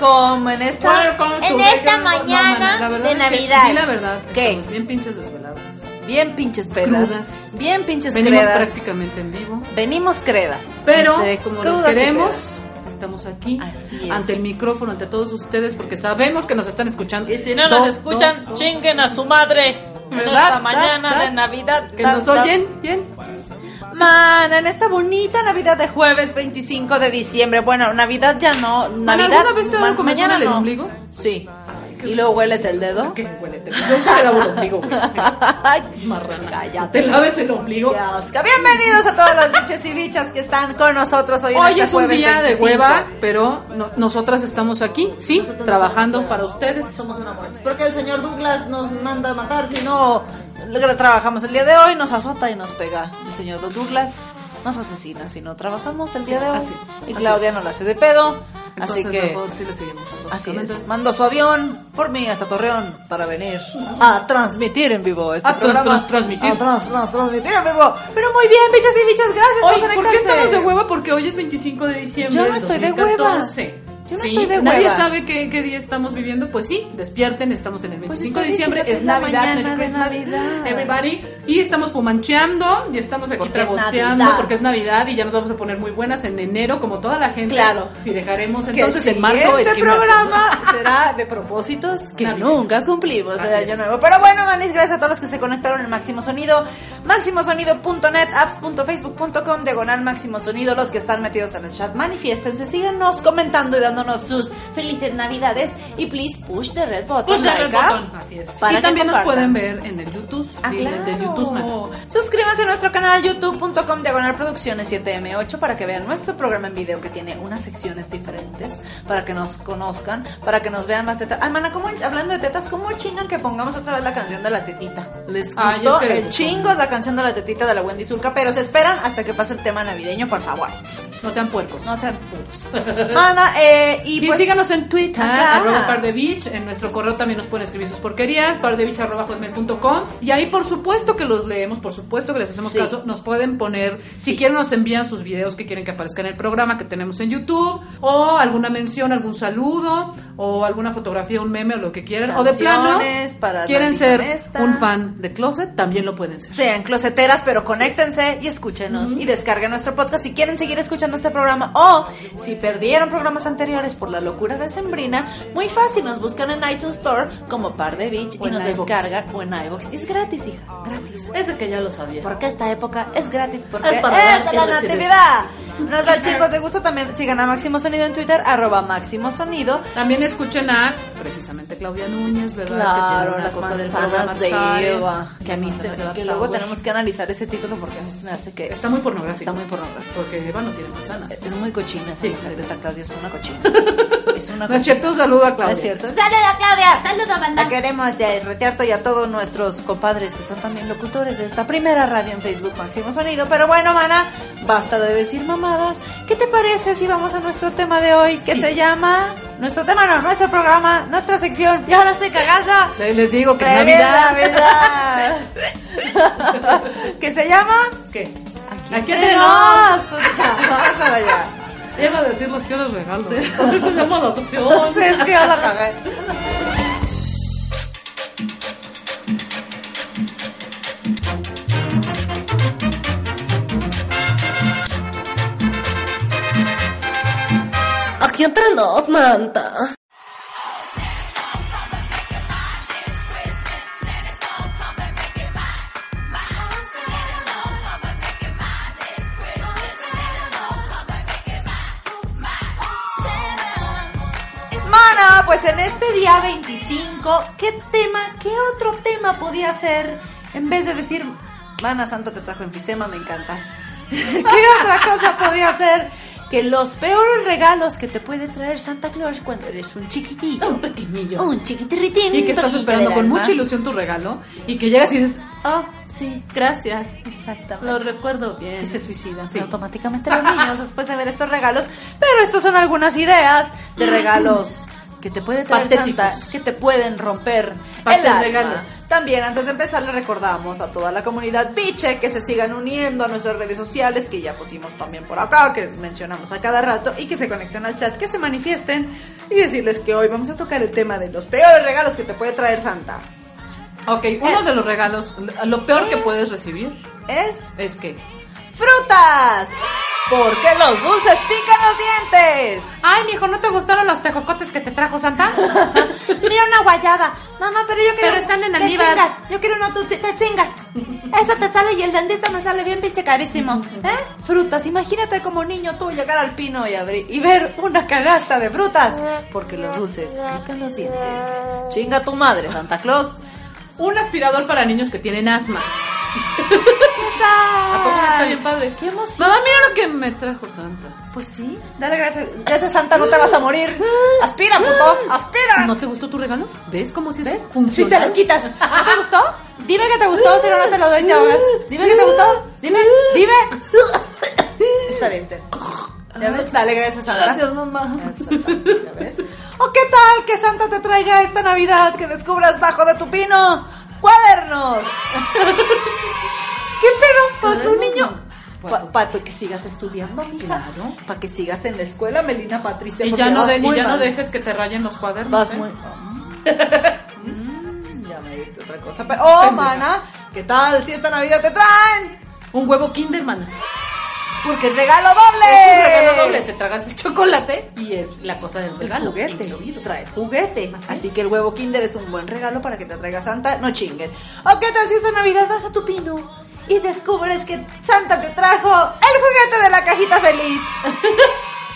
Welcome en esta en esta mañana de Navidad. Sí, la verdad. ¿Qué? Estamos bien pinches desveladas. Bien pinches pedas. Crudas. Bien pinches Venimos credas. prácticamente en vivo. Venimos credas. Pero como y queremos, estamos aquí Así es. ante el micrófono, ante todos ustedes, porque sabemos que nos están escuchando. Y si no Do- nos escuchan, do- do- chinguen a su madre. ¿Verdad? Esta mañana ¿Verdad? de Navidad. Que ta- nos oyen bien. Mana, en esta bonita Navidad de jueves 25 de diciembre. Bueno, Navidad ya no. Navidad. ¿alguna vez te ha dado ma- comezón mañana el no. ombligo? Sí. Y luego huélete el dedo. ¿Qué huélete? Yo sí me lavo el ombligo, güey. Marrana. cállate. Te laves el ombligo. Asco. Bienvenidos a todos los biches y bichas que están con nosotros hoy. en Hoy este es un día de 25. hueva, pero no- nosotras estamos aquí, sí, trabajando para ustedes. Somos enamorados. Porque el señor Douglas nos manda a matar, si no lo- trabajamos el día de hoy, nos azota y nos pega. El señor Douglas nos asesina si no trabajamos el día de hoy. así, y así Claudia no la hace de pedo. Entonces, así que mejor sí le seguimos. Así es. Mandó su avión por mí hasta Torreón para venir a transmitir en vivo este A trans- programa. trans- transmitir. A trans- trans- transmitir en vivo. Pero muy bien, bichas y bichas, gracias Hoy, por ¿por qué conectarse. estamos de hueva? Porque hoy es 25 de diciembre Yo no estoy de 2014. Yo no Sí, estoy de Nadie hueva. sabe qué, qué día estamos viviendo. Pues sí, despierten, estamos en el Pues 25 de estoy diciembre, es es Navidad, Merry de Christmas, Navidad. everybody. Y estamos fumancheando y estamos aquí es traboteando Navidad. porque es Navidad y ya nos vamos a poner muy buenas en enero, como toda la gente. Claro. Y dejaremos Que entonces el en marzo el programa será de propósitos que nunca cumplimos de año es. nuevo. Pero bueno, manis, gracias a todos los que se conectaron en Máximo Sonido. Máximosonido.net, apps.facebook.com, diagonal Máximo Sonido. Los que están metidos en el chat, manifiéstense, síganos comentando y dándonos sus felices navidades. Y please push the red button. Push the red button, Así es. Para y que también nos pueden ver en el YouTube. Ah, el de YouTube, claro. Suscríbanse a nuestro canal youtube.com diagonal producciones 7m8 para que vean nuestro programa en video que tiene unas secciones diferentes, para que nos conozcan, para que nos vean las tetas. Ay, mana, ¿cómo, hablando de tetas, ¿cómo chingan que pongamos otra vez la canción de la tetita? ¿Les Ay, gustó? les el chingo la canción de la tetita de la Wendy Zulka, pero se esperan hasta que pase el tema navideño, por favor. No sean puercos. No sean putos. Mana, eh, y, Y pues... síganos en Twitter, Ah, claro. arroba par de beach, en nuestro correo también nos pueden escribir sus porquerías, hotmail.com y ahí por supuesto que los leemos, por supuesto que les hacemos Sí. caso, nos pueden poner, si quieren nos envían sus videos que quieren que aparezcan en el programa que tenemos en YouTube, o alguna mención, algún saludo, o alguna fotografía, un meme o lo que quieran, o de plano, para quieren ser un fan de Closet, también lo pueden ser. Sean closeteras, pero conéctense y escúchenos y descarguen nuestro podcast si quieren seguir escuchando este programa o si perdieron programas anteriores por la locura de Sembrina, muy fácil, nos buscan en iTunes Store como Par de Beach O y nos descargan o en iVoox. Es gratis, hija, gratis. Es de que ya lo sabía. Porque esta época es gratis porque Es para dar de la natividad. Nos da chicos de gusto también sigan a Máximo Sonido en Twitter arroba Máximo Sonido. También escuchen a precisamente Claudia Núñez, ¿verdad? Claro, que tiene una las cosa del manzanas programa de Eva. Que a mí se- que luego tenemos que analizar ese título porque me hace que Está muy pornográfico. Está muy pornográfico. Porque Eva no tiene manzanas. Es muy cochina esa Sí. mujer, esa Claudia es una cochina. es una No es cochina. cierto, un saludo a Claudia. Es cierto. ¡Saluda, Claudia! ¡Saluda, banda! La queremos de retearto y a todos nuestros compadres que son también locutores de esta primera radio en Facebook Máximo Sonido. Pero bueno, mana, basta de decir ¿Qué te parece si vamos a nuestro tema de hoy? Que Sí. se llama... Nuestro tema no, nuestro programa, nuestra sección. ¡Ya la estoy cagando! Les les digo que es ¡Feliz Navidad. Navidad! que se llama... ¿Qué? Aquí, nos. Vamos para allá. Llega a decir los peores regalos. Así se llama la sección. Sí, es que ya la cagué. Aquí nos, manta. Mana, pues en este día 25, ¿qué tema, qué otro tema podía ser? En vez de decir, Mana Santa te trajo enfisema, me encanta. ¿Qué otra cosa podía ser? Que los peores regalos que te puede traer Santa Claus cuando eres un chiquitillo. Un pequeñillo. Un chiquitirritín. Y que estás esperando con alma. mucha ilusión tu regalo. Y que llegas y dices, oh, sí, gracias. Exactamente. Lo recuerdo bien. y se suicidan Sí. automáticamente los niños después de ver estos regalos. Pero estos son algunas ideas de regalos que te puede traer Patéticos. Santa, que te pueden romper el alma. regalos. También antes de empezar le recordamos a toda la comunidad biche que se sigan uniendo a nuestras redes sociales que ya pusimos también por acá, que mencionamos a cada rato y que se conecten al chat, que se manifiesten y decirles que hoy vamos a tocar el tema de los peores regalos que te puede traer Santa. Ok, uno de los regalos, lo peor que puedes recibir Es es que, frutas. Porque los dulces pican los dientes. ay, mijo, ¿no te gustaron los tejocotes que te trajo Santa? Mira una guayaba. Mamá, pero yo quiero. Pero están en te chingas. Yo quiero una dulce. Te chingas. Eso te sale y el dentista me sale bien pinche carísimo. ¿Eh? Frutas. Imagínate como niño tú llegar al pino y abrir y ver una canasta de frutas. Porque los dulces pican los dientes. Chinga tu madre, Santa Claus. Un aspirador para niños que tienen asma. ¿Qué ¿A poco no está bien padre? ¡Qué emoción! Mamá, mira lo que me trajo Santa. Pues sí, dale gracias. Gracias, Santa, no te vas a morir. Aspira, puto, aspira. ¿No te gustó tu regalo? ¿Ves cómo si es ¿Ves? funcional? Si se lo quitas. ¿No te gustó? Dime que te gustó, si no, no te lo doy, te ahogas. Dime que te gustó. Dime, dime. Está bien, ten. ¿Ya ves? Dale, gracias, Santa. Gracias, mamá. ¿ya ves? ¿O qué tal que Santa te traiga esta Navidad que descubras bajo de tu pino? ¡Cuadernos! ¿Qué pedo? Para Cuadernos, niño. Para que sigas estudiando, mija. Claro. Para que sigas en la escuela, Melina Patricia. Y ya, no, vas de- y muy ya no mal. dejes que te rayen los cuadernos. Vas ¿eh? muy. Mm, ya me diste otra cosa. Pero, oh, mana, ¿qué tal si esta Navidad te traen? Un huevo Kinder, mana. Porque es regalo doble. Es un regalo doble. Te tragas el chocolate y es la cosa del El regalo. juguete. incluido. Trae juguete. Así Así, es. que el huevo Kinder es un buen regalo para que te traiga Santa. No chinguen. ¿O qué tal si esta Navidad vas a tu pino y descubres que Santa te trajo el juguete de la cajita feliz?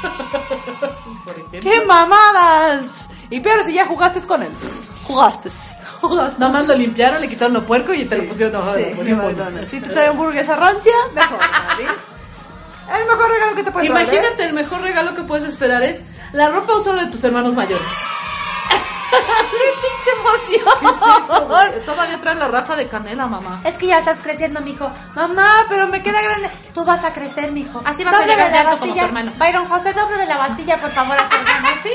Por. ¡Qué mamadas! Y peor si ya jugaste con él. Jugaste. Jugaste. Nada más lo limpiaron, le quitaron lo puerco y te lo pusieron hoja Sí. Si te trae hamburguesa rancia, mejor. El mejor regalo que te puede traer. Imagínate, el mejor regalo que puedes esperar es la ropa usada de tus hermanos mayores. ¡Qué pinche ¿Qué es eso, emoción! Todavía trae la rafa de canela, mamá. Es que ya estás creciendo, mijo. Mamá, pero me queda grande. Tú vas a crecer, mijo. Así vas a llegar de alto como tu hermano. Byron José, doble la bastilla, por favor, a tu hermano, ¿sí?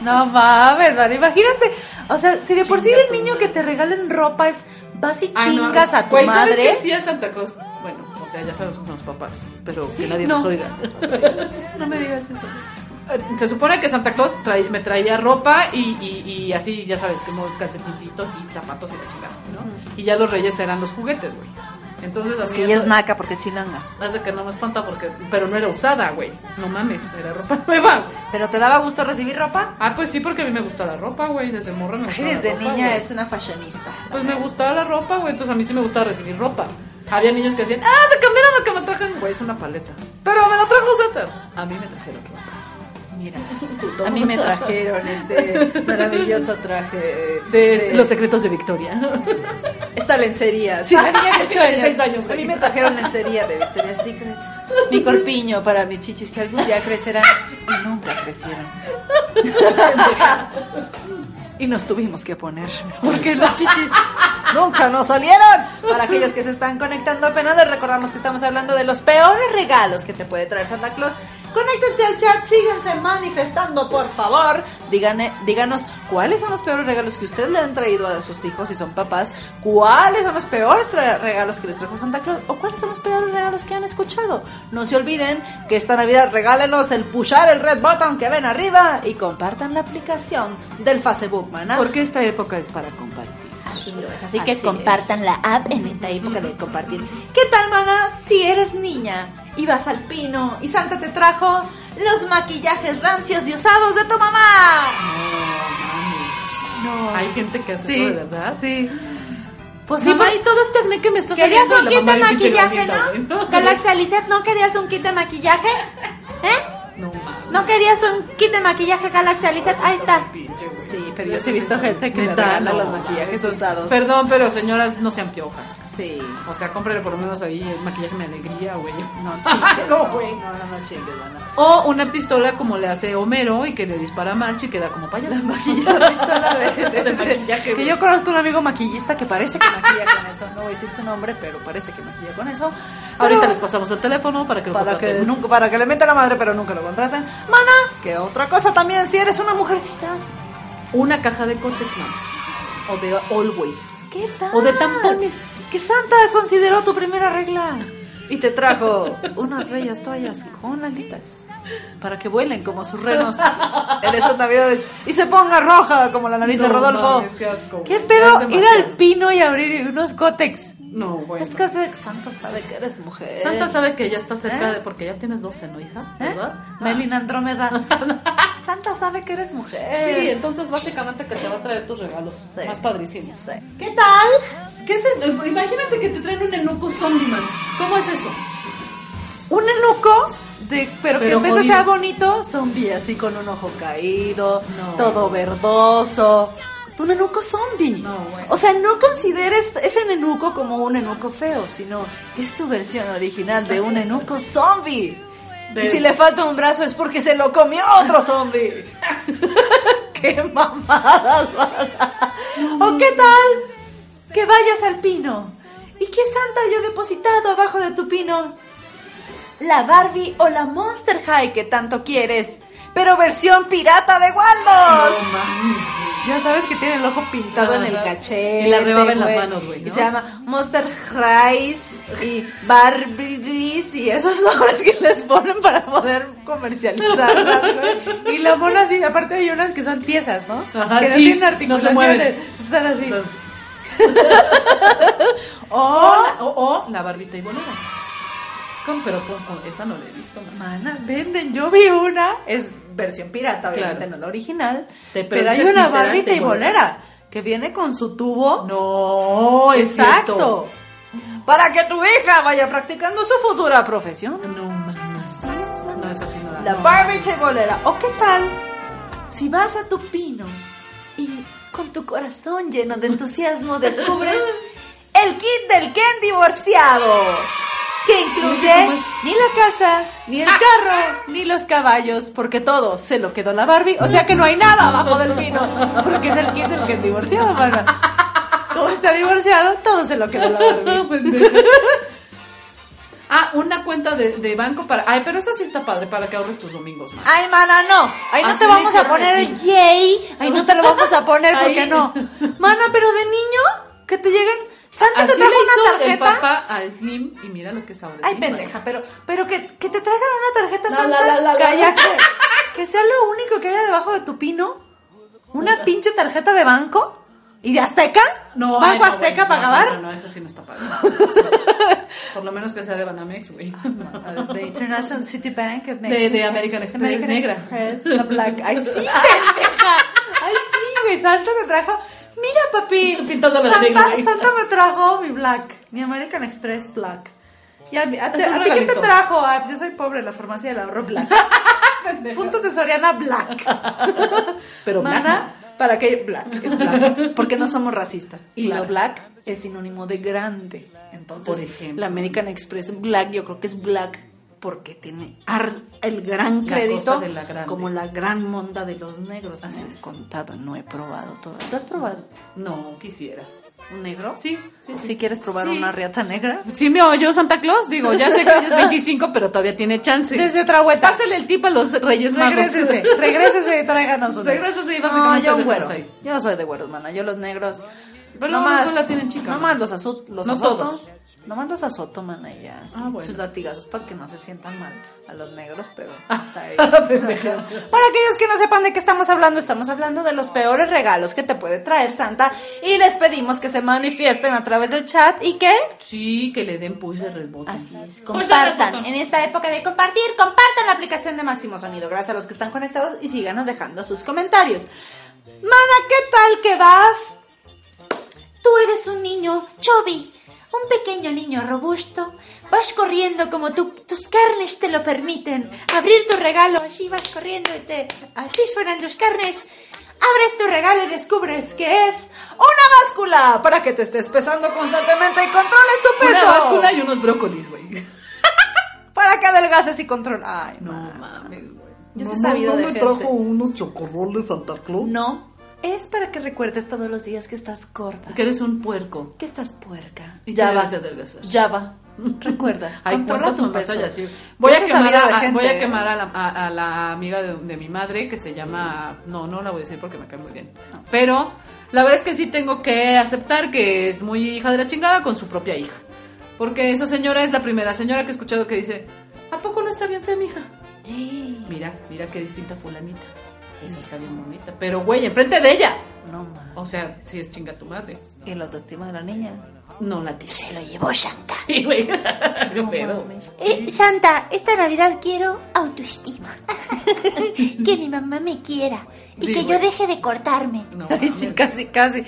No mames, man, imagínate. O sea, si de por sí tu niño que te regalen ropa es vas y Ah, no, chingas a tu güey, ¿sabes madre. qué? Sí Santa Claus. Bueno, o sea, ya sabes con los papás, pero que nadie No. nos oiga. No me digas eso. Eh, Se supone que Santa Claus trae- me traía ropa y, y, y así, ya sabes, como calcetincitos y zapatos y la chingada, ¿no? Y ya los reyes eran los juguetes, güey. Entonces así Que ella es naca porque chilanga. Hace que no me espanta porque... Pero no era usada, güey. No mames, era ropa nueva. ¿Pero te daba gusto recibir ropa? Ah, pues sí, porque a mí me gusta la ropa, güey. Desde morra me Ay, desde la ropa, niña es una fashionista. Pues me gustaba la ropa, güey. Entonces a mí sí me gustaba recibir ropa. Había niños que decían, ah, se cambiaron lo que me trajeron. Güey, es una paleta. Pero me la trajo Santa. A mí me trajeron ropa. Mira, a mí me trajeron este maravilloso traje De, Los secretos de Victoria. esta lencería. Sí, de ocho años. Años, A mí me trajeron lencería de Victoria's Secret. Mi corpiño para mis chichis que algún día crecerán y nunca crecieron. Y nos tuvimos que poner porque los chichis nunca nos salieron. Para aquellos que se están conectando apenas les recordamos que estamos hablando de los peores regalos que te puede traer Santa Claus. Conéctense al chat, síganse manifestando, por favor. Díganme, díganos cuáles son los peores regalos que ustedes le han traído a sus hijos si son papás. ¿Cuáles son los peores regalos que les trajo Santa Claus? ¿O cuáles son los peores regalos que han escuchado? No se olviden que esta Navidad regálenos el pushar el red button que ven arriba y compartan la aplicación del Facebook, maná. Porque esta época es para compartir. Así que compartan la app en esta época de compartir. ¿Qué tal, mana? Si eres niña y vas al pino y Santa te trajo los maquillajes rancios y usados de tu mamá. No. Hay gente que hace Sí, eso de verdad. Sí. Pues Sí, mamá, y todo este acné que me está ¿Querías un kit de maquillaje, güey, no? Galaxia Lisette, ¿no querías un kit de maquillaje? ¿Eh? No, mames. ¿No querías un kit de maquillaje Galaxia Lisette? Ahí está. Pinche. Sí, pero yo sí he visto gente que le regala no. los maquillajes usados. Perdón, pero señoras, no sean piojas. Sí. O sea, cómprele por lo menos ahí el maquillaje de alegría, güey. No chingues. No, güey. No, no, no chingues. O una pistola como le hace Homero y que le dispara a March y queda como payaso. La pistola de, de- De de- maquillaje, Que yo conozco un amigo maquillista que parece que maquilla con eso. No voy a decir su nombre, pero parece que maquilla con eso. Ahorita les pasamos el teléfono para que lo para que, nunca, para que le meta la madre, pero nunca lo contraten. Mana, que otra cosa también, si eres una mujercita. Una caja de Cortex, man. O de Always. ¿Qué tal? O de tampones. Que Santa consideró tu primera regla. Y te trajo unas bellas toallas con alitas. Para que vuelen como sus renos en estas navidades. Y se ponga roja como la nariz de No Rodolfo. mames, qué asco, ¿Qué pedo? Es Ir al pino y abrir unos cótex. No, bueno. Es que hace- Santa sabe que eres mujer. Santa sabe que ya está cerca ¿Eh? de... Porque ya tienes 12, ¿no, hija? ¿Eh? ¿Verdad? Melina Andrómeda. Santa sabe que eres mujer. Sí, entonces básicamente que te va a traer tus regalos Sí. más padrísimos. Sí. ¿Qué tal? ¿Qué es el- Imagínate que te traen un enuco zombie, man. ¿Cómo es eso? Un enuco, de, pero, que Pero en vez de ser bonito, zombie, así con un ojo caído, No. todo verdoso. Un enuco zombie. No, bueno. O sea, no consideres ese enuco como un enuco feo, sino es tu versión original de un enuco zombie. De- Y si le falta un brazo es porque se lo comió otro zombie. ¡Qué mamadas! ¿O qué tal? Que vayas al pino. ¿Y qué santa yo depositado abajo de tu pino? La Barbie o la Monster High que tanto quieres, pero versión pirata de Waldos. No mames. Ya sabes que tiene el ojo pintado en el cachete. Y la rebaba en las manos, güey, ¿no? Y se llama Monster Highs y Barbies y esos nombres que les ponen para poder comercializarlas, güey. Y la mona así, aparte hay unas que son tiesas, ¿no? Ajá, que no sí, tienen no se articulaciones. mueven. Están así. No. O, O, la, o, o la barbita y bolera. ¿Cómo? Pero con, con- esa no la he visto, man. Mana, venden. Yo vi una, es versión pirata, obviamente Claro. no la original. Te- pero hay una literal barbita de y bolera que viene con su tubo. No, Exacto. Para que tu hija vaya practicando su futura profesión. No mames. No es así, no la no. Barbie bolera. ¿O qué tal si vas a tu pino y con tu corazón lleno de entusiasmo descubres el kit del Ken divorciado? Que incluye ¿Cómo es? ni la casa, ni el carro, ni los caballos, porque todo se lo quedó la Barbie. O sea que no hay nada abajo del pino, porque es el kit del Ken divorciado, mana. Como está divorciado, todo se lo quedó la Barbie. Ah, una cuenta de, de banco para. Ay, pero esa sí está padre para que ahorres tus domingos más. Ay, mana, no. Ahí no Así te vamos a poner el yay. Ahí no te lo vamos a poner porque no. Mana, pero de niño, que te lleguen. Santa te le trajo una hizo el tarjeta. papá a Slim y mira lo que ahora. Ay, pendeja, pero, pero que, que te traigan una tarjeta La, Santa. la, la, la, la. Cállate. Que sea lo único que haya debajo de tu pino. Una pinche tarjeta de banco. ¿Y de Azteca? No, ay, ¿Banco no, Azteca bueno, para no, acabar? No, no, eso sí no está padre. Por lo menos que sea de Banamex, güey. De International City Bank. of De, de American Express American negra. Express, la black. Ay, sí, pendeja. Ay, sí, güey. Santa me trajo. Mira, papi. Pintándome la Santa, me trajo mi black. Mi American Express black. Y a, mí- a, ti- a qué te trajo? Ah, pues yo soy pobre, la farmacia del ahorro black. Puntos de Soriana black. Pero Mana, para que black, es black, porque no somos racistas. Y Claro. lo black es sinónimo de grande. Entonces, Por ejemplo. la American Express Black, yo creo que es black porque tiene el gran La crédito la grande. como la gran monda de los negros. Me han contado, no he probado todo. ¿Tú has probado? No, quisiera. ¿Un negro? Sí, sí, sí. Si quieres probar Sí. una riata negra. Sí me oyó Santa Claus, digo, ya sé que es 25, pero todavía tiene chance. Desde otra vuelta. Pásale el tip a los Reyes Magos. Regrésese, regrésese y tráiganos uno. Regrésese y No, básicamente yo un déjalos güero. Yo soy de güeros, mana. Yo los negros. Pero nomás, los la tienen chica, Nomás ¿no? los, azoto, los No azoto. todos. Azoto, mana, y ya. sí, Ah, bueno. Sus latigazos para que no se sientan mal a los negros, pero hasta ahí. Para aquellos que no sepan de qué estamos hablando, estamos hablando de los peores regalos que te puede traer Santa y les pedimos que se manifiesten a través del chat y que Sí, que le den push de rebote. Así es, compartan. En esta época de compartir, compartan la aplicación de Máximo Sonido. Gracias a los que están conectados y síganos dejando sus comentarios. Mana, ¿qué tal que vas? Tú eres un niño chubby, un pequeño niño robusto. Vas corriendo como tu- tus carnes te lo permiten. Abrir tu regalo, así vas corriendo y te, así suenan tus carnes. Abres tu regalo y descubres que es una báscula para que te estés pesando constantemente y controles tu peso. Una báscula y unos brócolis, güey. Para que adelgaces y controles. Ay, No ma. mames, güey. Yo sí he sabido ¿no de me gente. trajo unos chocorroles Santa Claus? No. Es para que recuerdes todos los días que estás gorda. Que eres un puerco. Que estás puerca. Y ya va. Ya va. Recuerda. Ay, ¿cuántas así? Voy a, quemar a, voy a quemar a la, a- a la amiga de, de mi madre que se llama... No, no la voy a decir porque me cae muy bien. Pero la verdad es que sí tengo que aceptar que es muy hija de la chingada con su propia hija. Porque esa señora es la primera señora que he escuchado que dice, ¿a poco no está bien fea mi hija? Mira, mira qué distinta fulanita. Esa está bien bonita. Pero, güey, enfrente de ella. No, ma. O sea, si es chinga tu madre. Y la autoestima de la niña. No la tiene. Se lo llevó Santa. Sí, güey. Qué pedo. Eh, Santa, esta Navidad quiero autoestima. que mi mamá me quiera. Y Sí, que yo deje de cortarme. No, sí, mames. casi, casi.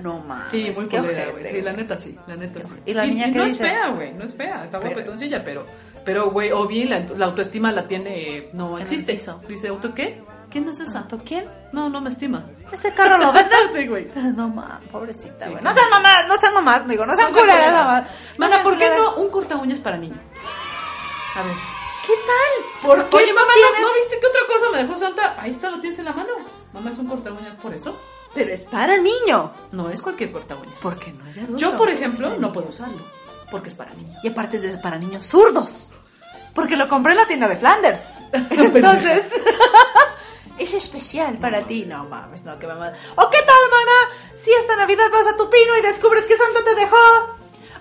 No, ma. Sí, muy culera, güey. Sí, la neta sí, la neta sí. ¿Y la niña qué no dice? es fea, güey, no es fea, está Pero- guapetoncilla, pero, pero, güey, o bien la, la autoestima la tiene, no el existe. Dice, ¿auto qué? ¿Quién es esa? ¿Santo quién? No, no me estima. Ese carro lo vende. Güey. No, ma, pobrecita, güey. No sean mamás, no sean mamás, digo, no sean No culeras, mamás. Mana, ¿por qué no un corta uñas para niño? A ver. ¿Qué tal? ¿Por qué Oye, mamá, ¿no, tienes? ¿no viste qué otra cosa me dejó Santa? Ahí está, lo tienes en la mano. Mamá, es un corta uñas por eso. Pero es para niño. No es cualquier corta uñas. Porque no es de adulto. Yo, por ejemplo, no puedo usarlo, porque es para niños. Y aparte es para niños zurdos. Porque lo compré en la tienda de Flanders. Entonces, es especial para ti. No mames, no, que mamá. ¿O qué tal, mana? Si esta Navidad vas a tu pino y descubres que Santa te dejó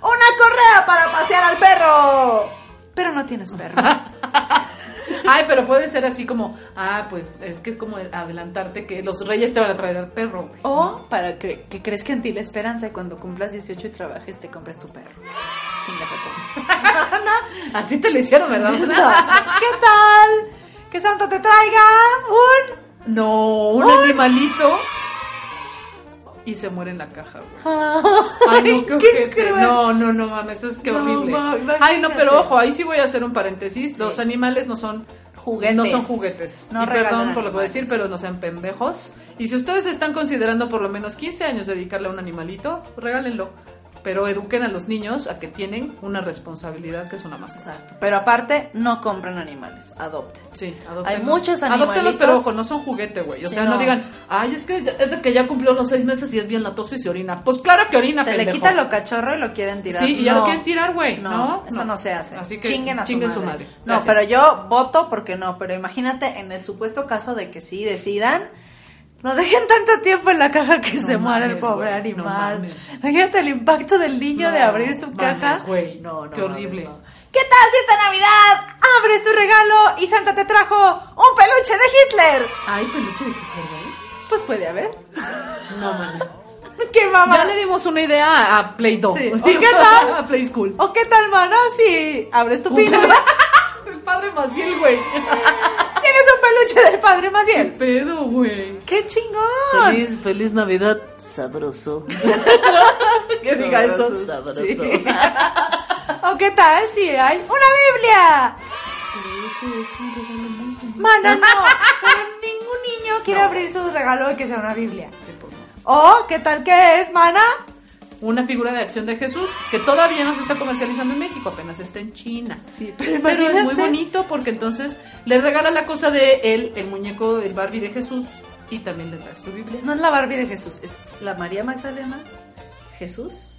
una correa para pasear al perro. Pero no tienes perro. Ay, pero puede ser así como, ah, pues es que es como adelantarte que los reyes te van a traer al perro. güey. O para que, que crezca en ti la esperanza y cuando cumplas 18 y trabajes te compres tu perro. Chingas a todo. Así te lo hicieron, ¿verdad? ¿Qué tal? Que Santa te traiga un... No, un animalito. Y se muere en la caja, güey. Ay, no, qué, cruel. No, no, no mames, es que No, horrible. ma- Ay, no, pero ojo, ahí sí voy a hacer un paréntesis. Los animales no son Juguetes. No son juguetes. No y perdón por lo que voy a decir, pero no sean pendejos. Y si ustedes están considerando por lo menos 15 años dedicarle a un animalito, regálenlo. Pero eduquen a los niños a que tienen una responsabilidad que es una mascota. Exacto. Pero aparte, no compren animales, adopten. Sí, Hay muchos Adóptenlos, animalitos. pero ojo, no son juguete, güey. O Sí, sea, no. no. digan, ay, es que es de que ya cumplió los seis meses y es bien latoso y se orina. Pues claro que orina, Se le quita lo cachorro y lo quieren tirar. Sí, y ya No. lo quieren tirar, güey. No, No, eso no. se hace. Así que chinguen a chinguen su su madre. No, pero yo voto porque no. Pero imagínate en el supuesto caso de que sí decidan. No dejen tanto tiempo en la caja que No se muera el mames, pobre no animal. mames. Imagínate el impacto del niño No, de abrir su mames, caja. No, no. Qué mames, horrible. no. ¿Qué tal si esta Navidad abres tu regalo y Santa te trajo un peluche de Hitler? Ay, peluche de Hitler, güey. Pues puede haber. No, man. ¿Qué mamá? Ya le dimos una idea a Play Doh. Sí. ¿Y qué tal? a Play School. ¿O qué tal, mana? Si abres tu peluche- El padre Maciel, güey. Peluche del padre Maciel. Pedo, güey. ¡Qué chingón! Feliz, feliz Navidad. Sabroso. Que diga eso. Sabroso. Sí. ¿O qué tal si hay una Biblia? Ese es un regalo muy. Mana, no. Pero ningún niño quiere abrir su regalo y que sea una Biblia. Sí. ¿O qué tal que es, mana? Una figura de acción de Jesús que todavía no se está comercializando en México, apenas está en China. Sí, pero Pero es muy bonito porque entonces le regala la cosa de él, el muñeco, el Barbie de Jesús y también le trae su Biblia. No es la Barbie de Jesús, es la María Magdalena, Jesús.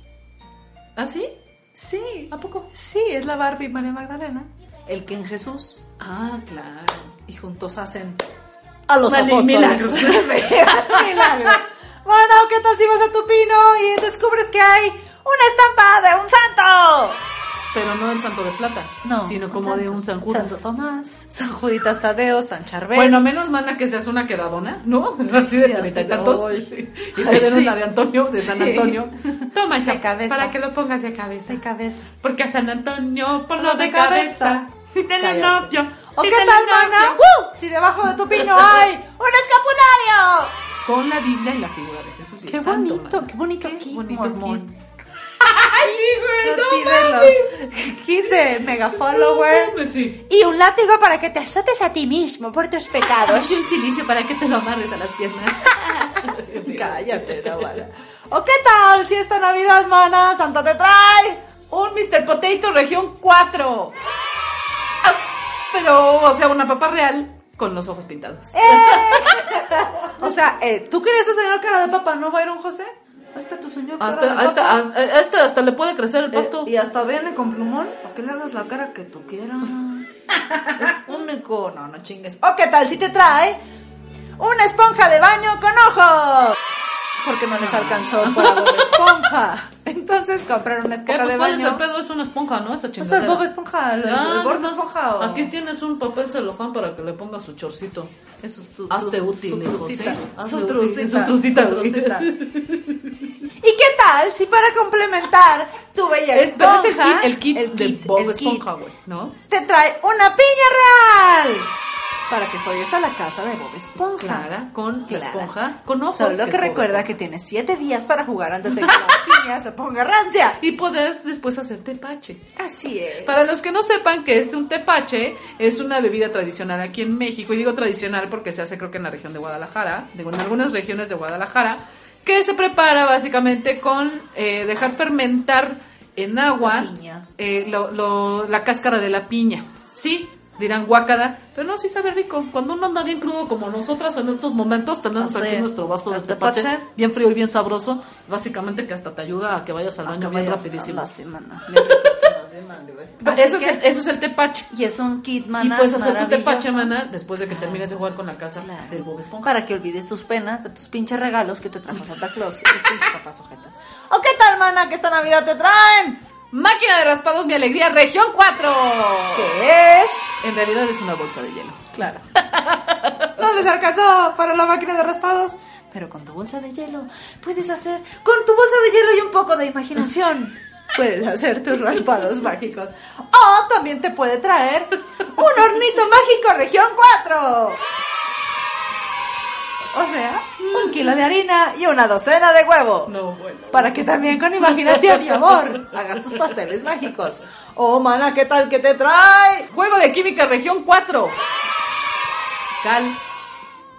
¿Ah, sí? Sí. ¿A poco? Sí, es la Barbie María Magdalena. El que en Jesús. Ah, claro. Y juntos hacen a los Vale, apóstoles. milagros. Milagro. Bueno, ¿qué tal si vas a tu pino y descubres que hay una estampa de un santo? Pero no el santo de plata. No, Sino como de un San Judas. Santo Tomás, San Juditas Tadeo, San Charbel. Bueno, menos mala que seas una quedadona, ¿no? Así de treinta y tantos. Y te den una de Antonio, de San. Antonio. Toma, De cabeza. para que lo pongas de cabeza. de cabeza. Porque a San Antonio, por lo de cabeza. Cállate. novio. ¿O qué del tal, mana? ¡Uh! Si debajo de tu pino hay un escapulario. Con la Biblia y la figura de Jesús y Qué santo, bonito, qué bonito Qué bonito mormón. kit. Ay, güey, no de mega follower. sí. Y un látigo para que te azotes a ti mismo por tus pecados. Y un silicio para que te lo amarres a las piernas. Cállate, no vale. ¿O qué tal si esta Navidad, mana, Santa te trae? Un Mr. Potato región 4. Ah, Pero, o sea, una papa real con los ojos pintados. O sea, eh, ¿tú querías tu señor cara de papá, no, Byron José? Está tu señor cara Hasta, de hasta, papa. hasta, hasta, hasta le puede crecer el Eh, pasto. y hasta viene con plumón, para que le hagas la cara que tú quieras. es único, no, no chingues. ¿O qué tal si te trae una esponja de baño con ojos? Porque no les alcanzó para Bob Esponja. Entonces compraron una esponja Pues, de ¿Cuál es el baño. pedo? Es una esponja, ¿no? Esa ¿No está el chingadera. Bob Esponja? ¿El, Ah, el gordo no, esponja? o- Aquí tienes un papel celofán para que le pongas su chorcito. Eso es tu, Hazte tu- útil, su trucita. ¿sí? Su trucita. su trucita, trucita. ¿Y qué tal si para complementar tu bella Es, pero es el esponja, kit, el kit el de Bob Esponja, güey, ¿no? te trae una piña real? Para que juegues a la casa de Bob Esponja. Clara, con la esponja, con ojos. Solo que recuerda que tienes siete días para jugar antes de que la piña se ponga rancia. Y puedes después hacer tepache. Así es. Para los que no sepan que es un tepache, es una bebida tradicional aquí en México. Y digo tradicional porque se hace creo que en la región de Guadalajara, digo en algunas regiones de Guadalajara, que se prepara básicamente con eh, dejar fermentar en agua La eh, lo- lo- la cáscara de la piña. Sí, dirán guácada, pero no, sí sabe rico. Cuando uno anda bien crudo como nosotras en estos momentos, tenemos Así aquí es. nuestro vaso de tepache, tepache. bien frío y bien sabroso, básicamente que hasta te ayuda a que vayas al baño bien rapidísimo. Eso es, el, eso es el tepache. Y es un kit, Y mana, puedes hacer tu tepache, mana, después de que termines de jugar con la casa Claro. del Bob Esponja. Para que olvides tus penas de tus pinches regalos que te trajo Santa Claus y tus pinches papás ojetas. ¿O qué tal, mana, que esta Navidad te traen? Máquina de raspados, mi alegría, región 4. ¿Qué es? En realidad es una bolsa de hielo. Claro. No les alcanzó para la máquina de raspados. Pero con tu bolsa de hielo puedes hacer, con tu bolsa de hielo y un poco de imaginación, puedes hacer tus raspados mágicos. O también te puede traer un hornito mágico región 4. O sea, un kilo de harina y una docena de huevo. No, bueno. Para que también con imaginación y amor hagas tus pasteles mágicos. Oh, mana, ¿qué tal que te trae? Juego de química, región 4. Cal,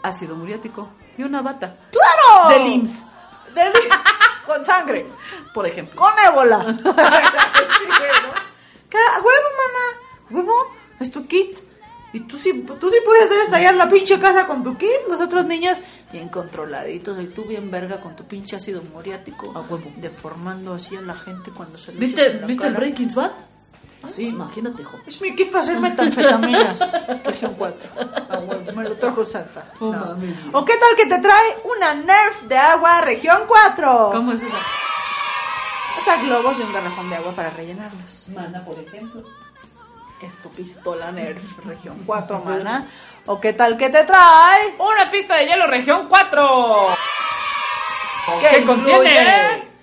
ácido muriático y una bata. ¡Claro! Del IMSS, Del- con sangre. por ejemplo. Con ébola. Sí, güey, ¿no? Ca- huevo, mana. Huevo, es tu kit. Y tú sí, tú sí puedes estallar la pinche casa con tu kit. Los otros niños bien controladitos. Y tú bien verga con tu pinche ácido muriático. A huevo. Deformando así a la gente cuando se ¿Viste, la ¿viste el. Breaking Bad? Sí, imagínate, hijo. Es mi kit para hacer metanfetaminas. Región 4. A huevo, me lo trajo Santa. Oh, No. ¿O qué tal que te trae una Nerf de agua región 4? ¿Cómo es esa? O sea, globos y un garrafón de agua para rellenarlos. Mana, por ejemplo. Es tu pistola Nerf región 4, mana. ¿O qué tal que te trae? Una pista de hielo, región 4. ¿Qué que contiene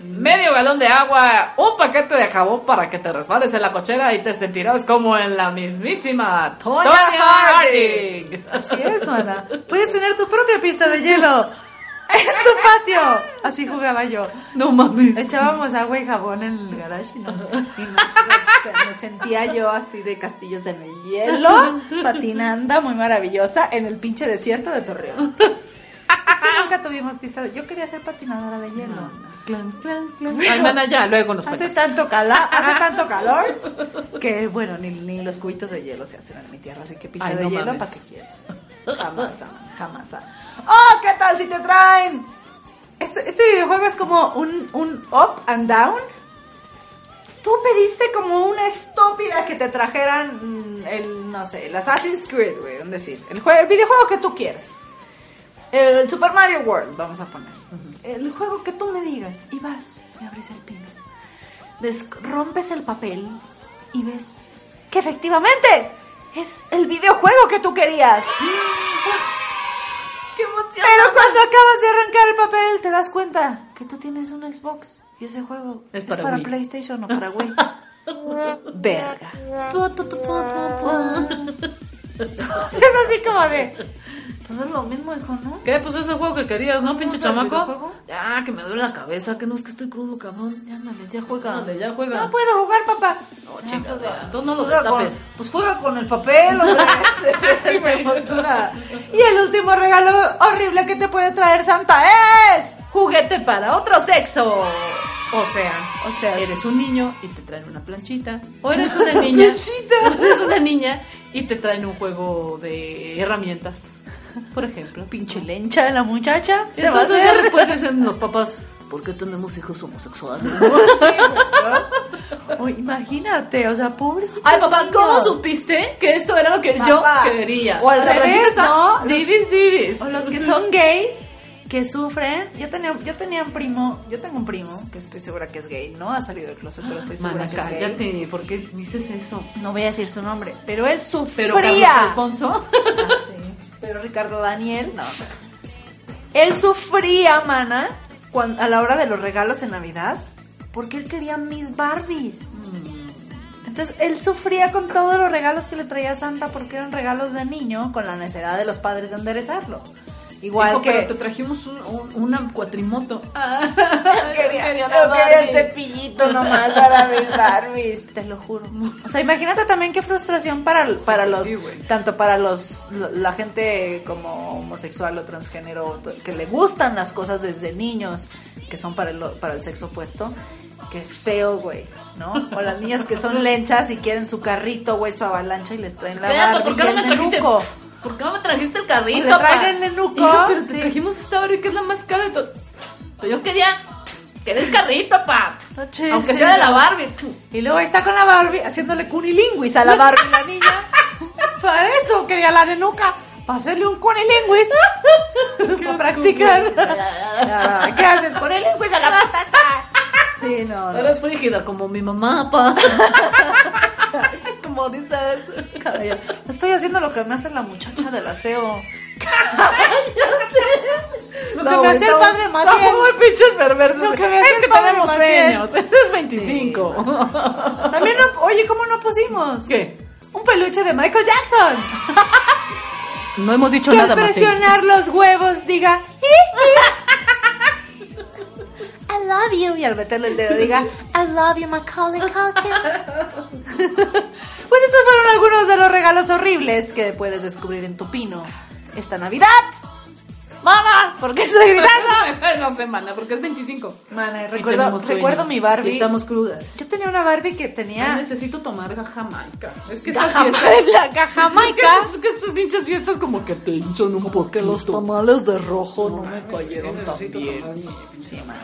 medio galón de agua, un paquete de jabón para que te resbales en la cochera y te sentirás como en la mismísima Tonya. Harding. Así es, mana. Puedes tener tu propia pista de hielo en tu patio. Así jugaba yo. No mames. Echábamos agua y jabón en el garage y, nos, y nos- me sentía yo así de castillos de hielo, patinando, muy maravillosa, en el pinche desierto de Torreón. Nunca tuvimos pista. Yo quería ser patinadora de hielo. Clan, clan, clan. Mana, ya, luego nos Hace tanto, cala, hace tanto calor que, bueno, ni, ni los cubitos de hielo se hacen en mi tierra, así que pista Ay, de no hielo. ¿para qué quieres? Jamás, jamás. ¡Oh, qué tal si te traen este, este videojuego es como un, un up and down. Tú pediste como una estúpida que te trajeran mm, el, no sé, el Assassin's Creed, güey, es decir, el, jue- el videojuego que tú quieras. El, el Super Mario World, vamos a poner. El juego que tú me digas. Y vas, y abres el pino. Des- rompes el papel y ves que efectivamente es el videojuego que tú querías. ¡Qué emoción! Pero cuando acabas de arrancar el papel te das cuenta que tú tienes un Xbox y ese juego Es es para. PlayStation o para Wii. Verga. Sea, es así como de... Pues es lo mismo, hijo, ¿no? ¿Qué? Pues ese juego que querías, ¿no, pinche el chamaco? Ya, que me duele la cabeza, que no es que estoy crudo, cabrón. Ya, ándale, ya juega. Ya juega. No puedo jugar, papá. No, chingadera. Entonces no lo con- destapes. pues juega con el papel, hombre. Me emocionaba. y el último regalo horrible que te puede traer Santa es... Juguete para otro sexo. O sea, O sea, eres un niño y te traen una planchita. O eres una niña. eres una niña y te traen un juego de herramientas. Por ejemplo. pinche lencha de la muchacha. Se entonces ya después dicen los papás, ¿por qué tenemos hijos homosexuales? Oh, imagínate, o sea, pobrecito. Ay, papá, niño. ¿cómo supiste que esto era lo que Papá. yo quería? O al revés, ¿no? Divis, divis. O los que son gays que sufren. Yo tenía, yo tenía un primo, yo tengo un primo que estoy segura que es gay. No ha salido del closet, pero estoy segura Mana, que es gay. cállate, ¿por qué dices eso? No voy a decir su nombre, pero él Pero Carlos sufría. Alfonso. Ah, sí. Pero Ricardo Daniel, no. Él sufría, mana, a la hora de los regalos en Navidad, porque él quería mis Barbies. Entonces él sufría con todos los regalos que le traía Santa porque eran regalos de niño con la necesidad de los padres de enderezarlo. Igual Dijo, que pero te trajimos un, un- una cuatrimoto. quería, Quería el cepillito nomás para mis Barbies, te lo juro. O sea, imagínate también qué frustración para, para los, Sí, tanto para los, la gente como homosexual o transgénero que le gustan las cosas desde niños, que son para el, para el sexo opuesto. Qué feo, güey, ¿no? O las niñas que son lenchas y quieren su carrito, güey, su avalancha y les traen la Barbie ¿por qué no me. ¿Por qué no me trajiste el carrito? Le traen el nenuco, pero te sí. trajimos esta Barbie que es la más cara de todo. Pero yo quería, quería el carrito, pa. Aunque sí, sea de la. Barbie. Y luego está con la Barbie haciéndole cunilinguis a la Barbie la niña. Para eso quería la nenuca. Para hacerle un cunilinguis. para practicar. ¿Qué haces? Cunilinguis a la patata. Sí, no, no. Eres frígida como mi mamá, pa. como dices. Caray, Estoy haciendo lo que me hace la muchacha del aseo. Lo que me hacía el padre más Está bien. muy pinche perverso. Lo que me es hacía el que padre tenemos más bien. sueños. Es 25. También, no, oye, ¿cómo no pusimos? ¿Qué? Un peluche de Michael Jackson. No hemos dicho Que nada, Mateo. presionar los huevos diga I love you y al meterle el dedo diga I love you Macaulay Culkin. pues estos fueron algunos de los regalos horribles que puedes descubrir en tu pino esta Navidad. Mamá, ¿por qué estoy gritando? no sé, mana, porque es 25. Mana, recuerdo, recuerdo mi Barbie. Y estamos crudas. Yo tenía una Barbie que tenía necesito tomar jamaica. Es que Gajama- fiestas... la cajamaica. Es que estas pinches fiestas como que te hinchan un Porque poquito. los tamales de rojo no me Sí, cayeron tan bien. tomar mi- Sí, man.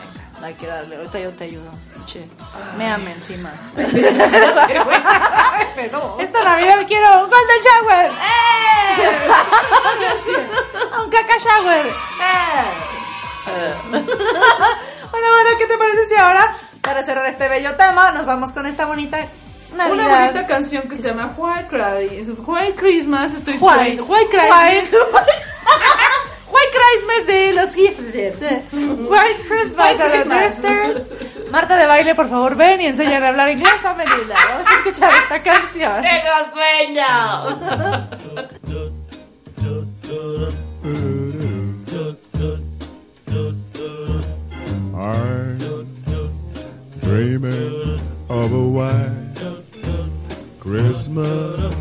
Hay que darle. Ahorita yo te ayudo. Che. Méame encima. Esta Navidad quiero un Golden Shower. un caca shower. bueno, bueno, ¿qué te parece si ahora, para cerrar este bello tema, nos vamos con esta bonita Navidad? Una bonita canción que se llama White Cry- White Christmas, estoy White. White Christmas. White Christmas de los hipsters. White Christmas White de los Christmas. hipsters. Marta de baile, por favor, ven y enséñale a hablar inglés a Melinda. Vamos a escuchar esta canción. ¡Tengo sueño! I'm dreaming of a white Christmas,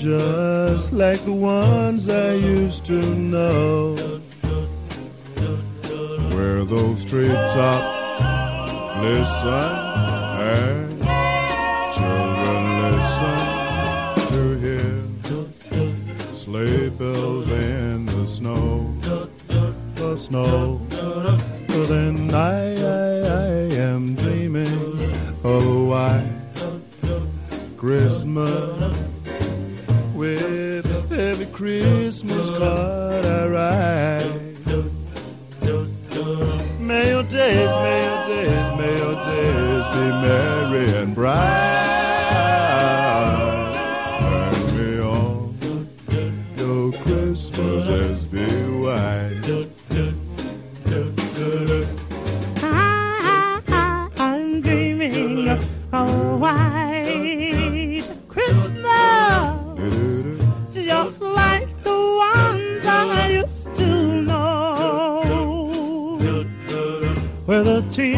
just like the ones I used to know, where those treetops listen and children listen to hear sleigh bells in the snow. the snow. So then I, I, I am dreaming oh, of a white Christmas Christmas card I write. May your days, may your days, may your days be merry and bright.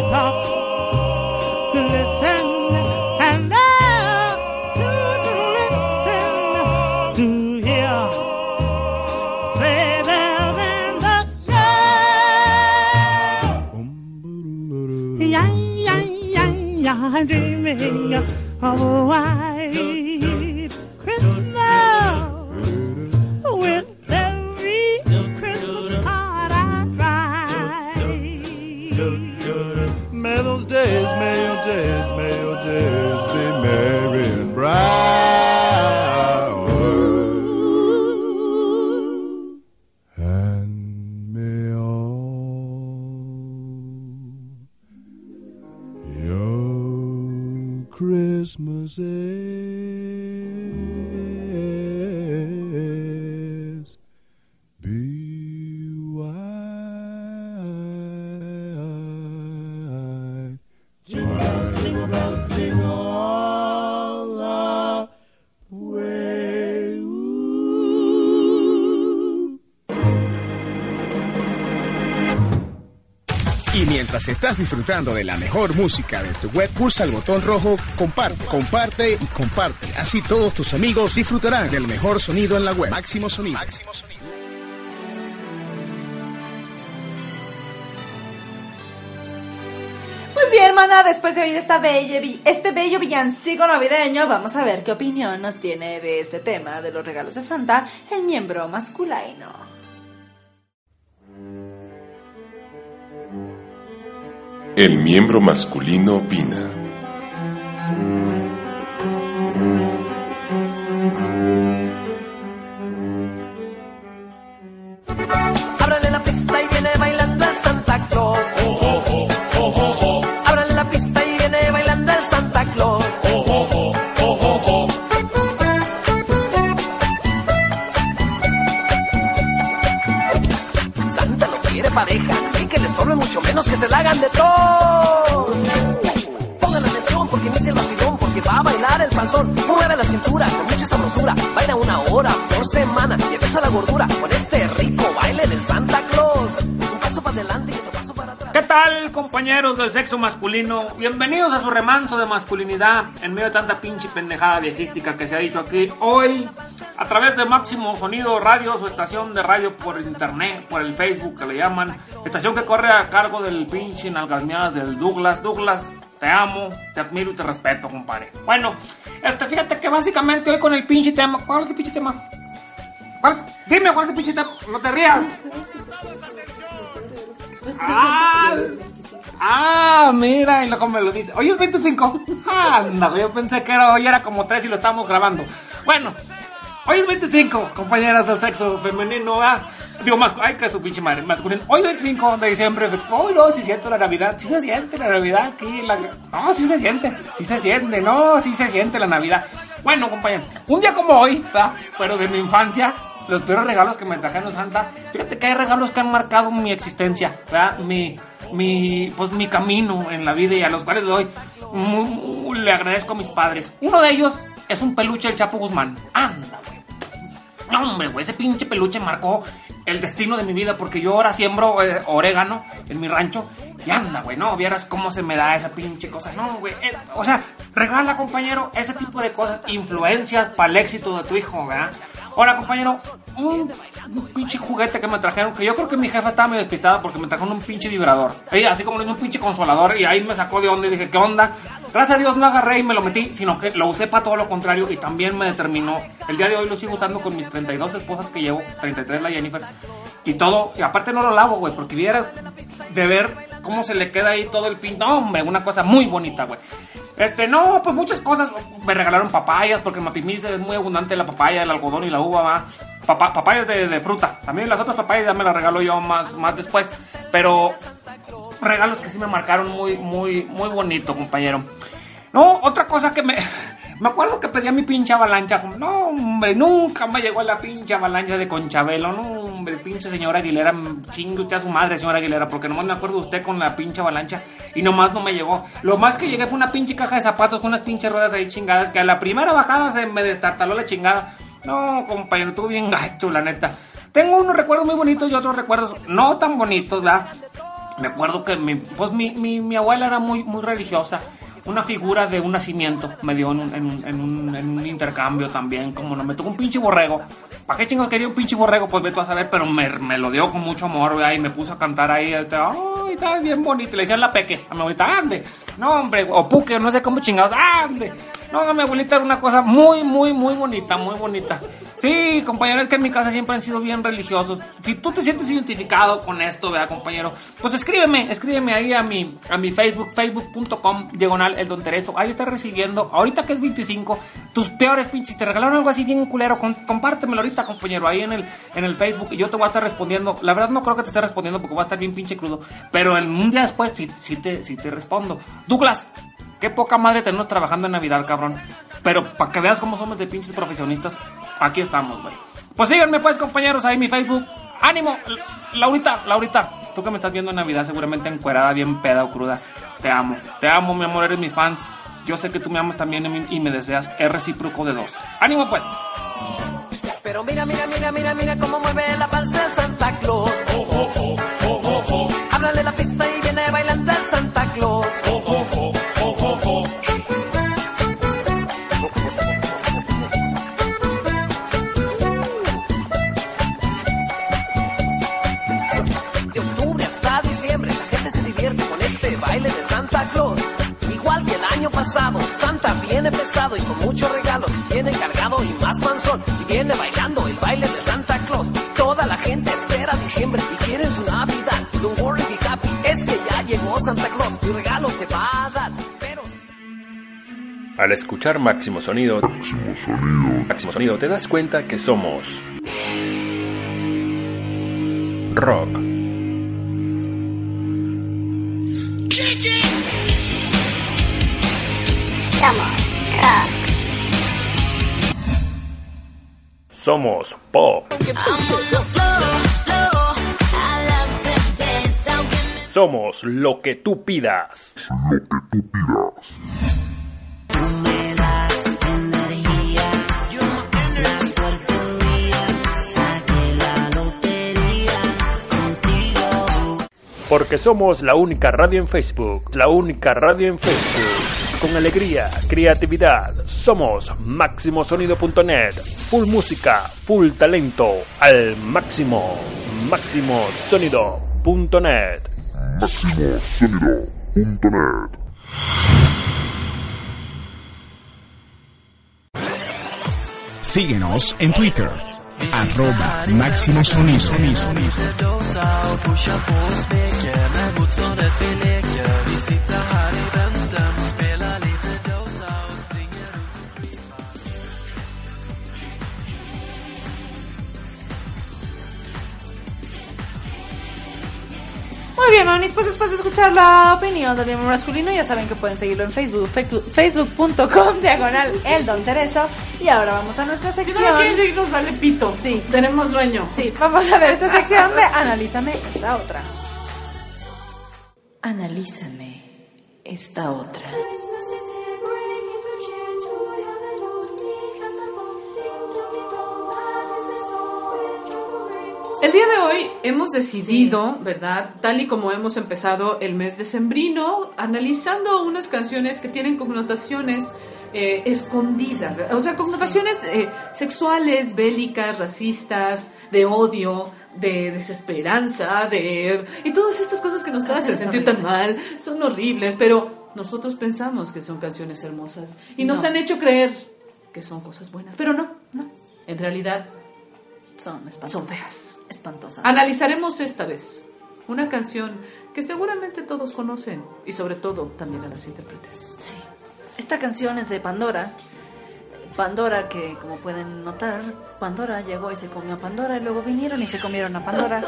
The treetops glisten and the children listen to hear. Sleigh bells in the snow. Yeah, yeah, yeah, yeah, I'm dreaming. Of a disfrutando de la mejor música de tu web, pulsa el botón rojo comparte, comparte y comparte. Así todos tus amigos disfrutarán del mejor sonido en la web. Máximo sonido. Máximo sonido. Pues bien, hermana, después de oír esta bella, este bello villancico navideño, vamos a ver qué opinión nos tiene de este tema de los regalos de Santa el miembro masculino. El miembro masculino opina. Ábrale la pista y viene bailando el Santa Claus. Ábrale la pista y viene bailando el Santa Claus. Santa no quiere pareja y que le estorbe mucho menos que se la hagan de todos. Compañeros del sexo masculino? Bienvenidos a su remanso de masculinidad en medio de tanta pinche pendejada viejística que se ha dicho aquí hoy a través de Máximo Sonido Radio, su estación de radio por internet, por el Facebook que le llaman, estación que corre a cargo del pinche nalgasmeadas del Douglas. Douglas, te amo, te admiro y te respeto, compadre. Bueno, este, fíjate que básicamente hoy con el pinche tema, ¿cuál es el pinche tema? ¿Cuál es- Dime, ¿cuál es el pinche tema? No te rías. Ah, ah, mira, y luego me lo dice. Hoy es 25. Anda, güey, yo pensé que era, hoy era como 3 y lo estábamos grabando. Bueno, hoy es 25, compañeras del sexo femenino. Ah, digo, más, ay, que su pinche madre, masculino. Hoy 25 de diciembre. Hoy no, sí siento la Navidad. Sí se siente la Navidad aquí. La, no, sí se siente. Sí se siente, no, sí se siente la Navidad. Bueno, compañero, un día como hoy, ¿verdad? pero de mi infancia los peores regalos que me trajeron Santa. Fíjate que hay regalos que han marcado mi existencia, ¿verdad? Mi, mi, pues mi camino en la vida y a los cuales le doy, mu- mu- le agradezco a mis padres. Uno de ellos es un peluche del Chapo Guzmán. Anda, güey. No, hombre, güey, ese pinche peluche marcó el destino de mi vida porque yo ahora siembro eh, orégano en mi rancho y anda, güey, no, vieras cómo se me da esa pinche cosa. No, güey, eh, o sea, regala, compañero, ese tipo de cosas, influencias para el éxito de tu hijo, ¿verdad? Hola, compañero, un, pinche juguete que me trajeron, que yo creo que mi jefa estaba medio despistada porque me trajeron un pinche vibrador. Ella, así como un pinche consolador y ahí me sacó de onda y dije, ¿qué onda? Gracias a Dios no agarré y me lo metí, sino que lo usé para todo lo contrario y también me determinó. El día de hoy lo sigo usando con mis 32 esposas que llevo, 33 la Jennifer. Y todo. Y aparte no lo lavo, güey, porque vieras de ver cómo se le queda ahí todo el pin. No, hombre, una cosa muy bonita, güey. Este, no, pues muchas cosas. Me regalaron papayas, porque en es muy abundante la papaya, el algodón y la uva, va. Papa- papayas de, de fruta. También las otras papayas ya me las regalo yo más, más después. Pero regalos que sí me marcaron muy, muy, muy bonito, compañero. No, otra cosa que me... Me acuerdo que pedía mi pinche avalancha. No, hombre, nunca me llegó la pinche avalancha de Conchabelo. No, hombre, pinche señora Aguilera. Chingue usted a su madre, señora Aguilera. Porque nomás me acuerdo de usted con la pinche avalancha. Y nomás no me llegó. Lo más que llegué fue una pinche caja de zapatos con unas pinches ruedas ahí chingadas. Que a la primera bajada se me destartaló la chingada. No, compañero, estuvo bien gacho, la neta. Tengo unos recuerdos muy bonitos y otros recuerdos no tan bonitos, ¿verdad? Me acuerdo que mi, pues mi, mi, mi abuela era muy, muy religiosa. Una figura de un nacimiento me dio en un, en un, en un, intercambio también. Como no me tocó un pinche borrego. ¿Para qué chingos quería un pinche borrego? Pues vete a saber, pero me, me lo dio con mucho amor, ¿verdad? Y me puso a cantar ahí. este, Ay, está bien bonito. Le decían la peque a mi abuelita, ande. No, hombre, o puque, no sé cómo chingados, ande. No, mi abuelita era una cosa muy, muy, muy bonita, muy bonita. Sí, compañero, es que en mi casa siempre han sido bien religiosos. Si tú te sientes identificado con esto, vea, compañero, pues escríbeme, escríbeme ahí a mi, a mi Facebook, facebook.com, diagonal, el don Tereso. Ahí está recibiendo, ahorita que es 25, tus peores pinches. Te regalaron algo así bien culero, con- compártemelo ahorita, compañero, ahí en el, en el Facebook y yo te voy a estar respondiendo. La verdad no creo que te esté respondiendo porque voy a estar bien pinche crudo, pero en un día después sí, sí te, sí te respondo. Douglas, Qué poca madre tenemos trabajando en Navidad, cabrón. Pero para que veas cómo somos de pinches profesionistas, aquí estamos, güey. Pues síganme, pues, compañeros, ahí en mi Facebook. ¡Ánimo! Laurita, Laurita, tú que me estás viendo en Navidad, seguramente encuerada, bien peda o cruda. Te amo, te amo, mi amor, eres mi fans. Yo sé que tú me amas también y me- deseas. Es recíproco de dos. ¡Ánimo, pues! Pero mira, mira, mira, mira, mira cómo mueve la panza el Santa Claus. Háblale la pista pasado, Santa viene pesado y con muchos regalos. Viene cargado y más panzón. Y viene bailando el baile de Santa Claus. Toda la gente espera diciembre y quiere su Navidad. Don't worry, be happy, es que ya llegó Santa Claus. Tu regalo te va a dar. Pero Al escuchar Máximo Sonido, Máximo Sonido, te das cuenta que somos rock. Somos pop. Somos lo que tú pidas. Porque somos la única radio en Facebook. La única radio en Facebook. Con alegría, creatividad. Somos máximosonido.net. Full música, full talento. Al máximo. Máximosonido.net. MaximoSonido.net Síguenos en Twitter, arroba Máximo Sonido. Muy bien, Onis, pues después de escuchar la opinión del miembro masculino, ya saben que pueden seguirlo en Facebook, Facebook- facebook.com, diagonal, el Don Tereso. Y ahora vamos a nuestra Si sección. no quieren seguirnos, vale pito. Sí. Tenemos dueño. Sí, vamos a ver esta sección de Analízame esta otra. Analízame esta otra. El día de hoy hemos decidido, ¿verdad? Tal y como hemos empezado el mes de sembrino, analizando unas canciones que tienen connotaciones eh, escondidas, ¿verdad? o sea, connotaciones eh, sexuales, bélicas, racistas, de odio, de desesperanza, de... Y todas estas cosas que nos hacen sentir tan mal, son horribles, pero nosotros pensamos que son canciones hermosas y nos No. han hecho creer que son cosas buenas, pero no, no. En realidad Son espantosas. Espantosas. Analizaremos esta vez una canción que seguramente todos conocen y sobre todo también a las intérpretes. Sí. Esta canción es de Pandora. Pandora que, como pueden notar, Pandora llegó y se comió a Pandora y luego vinieron y se comieron a Pandora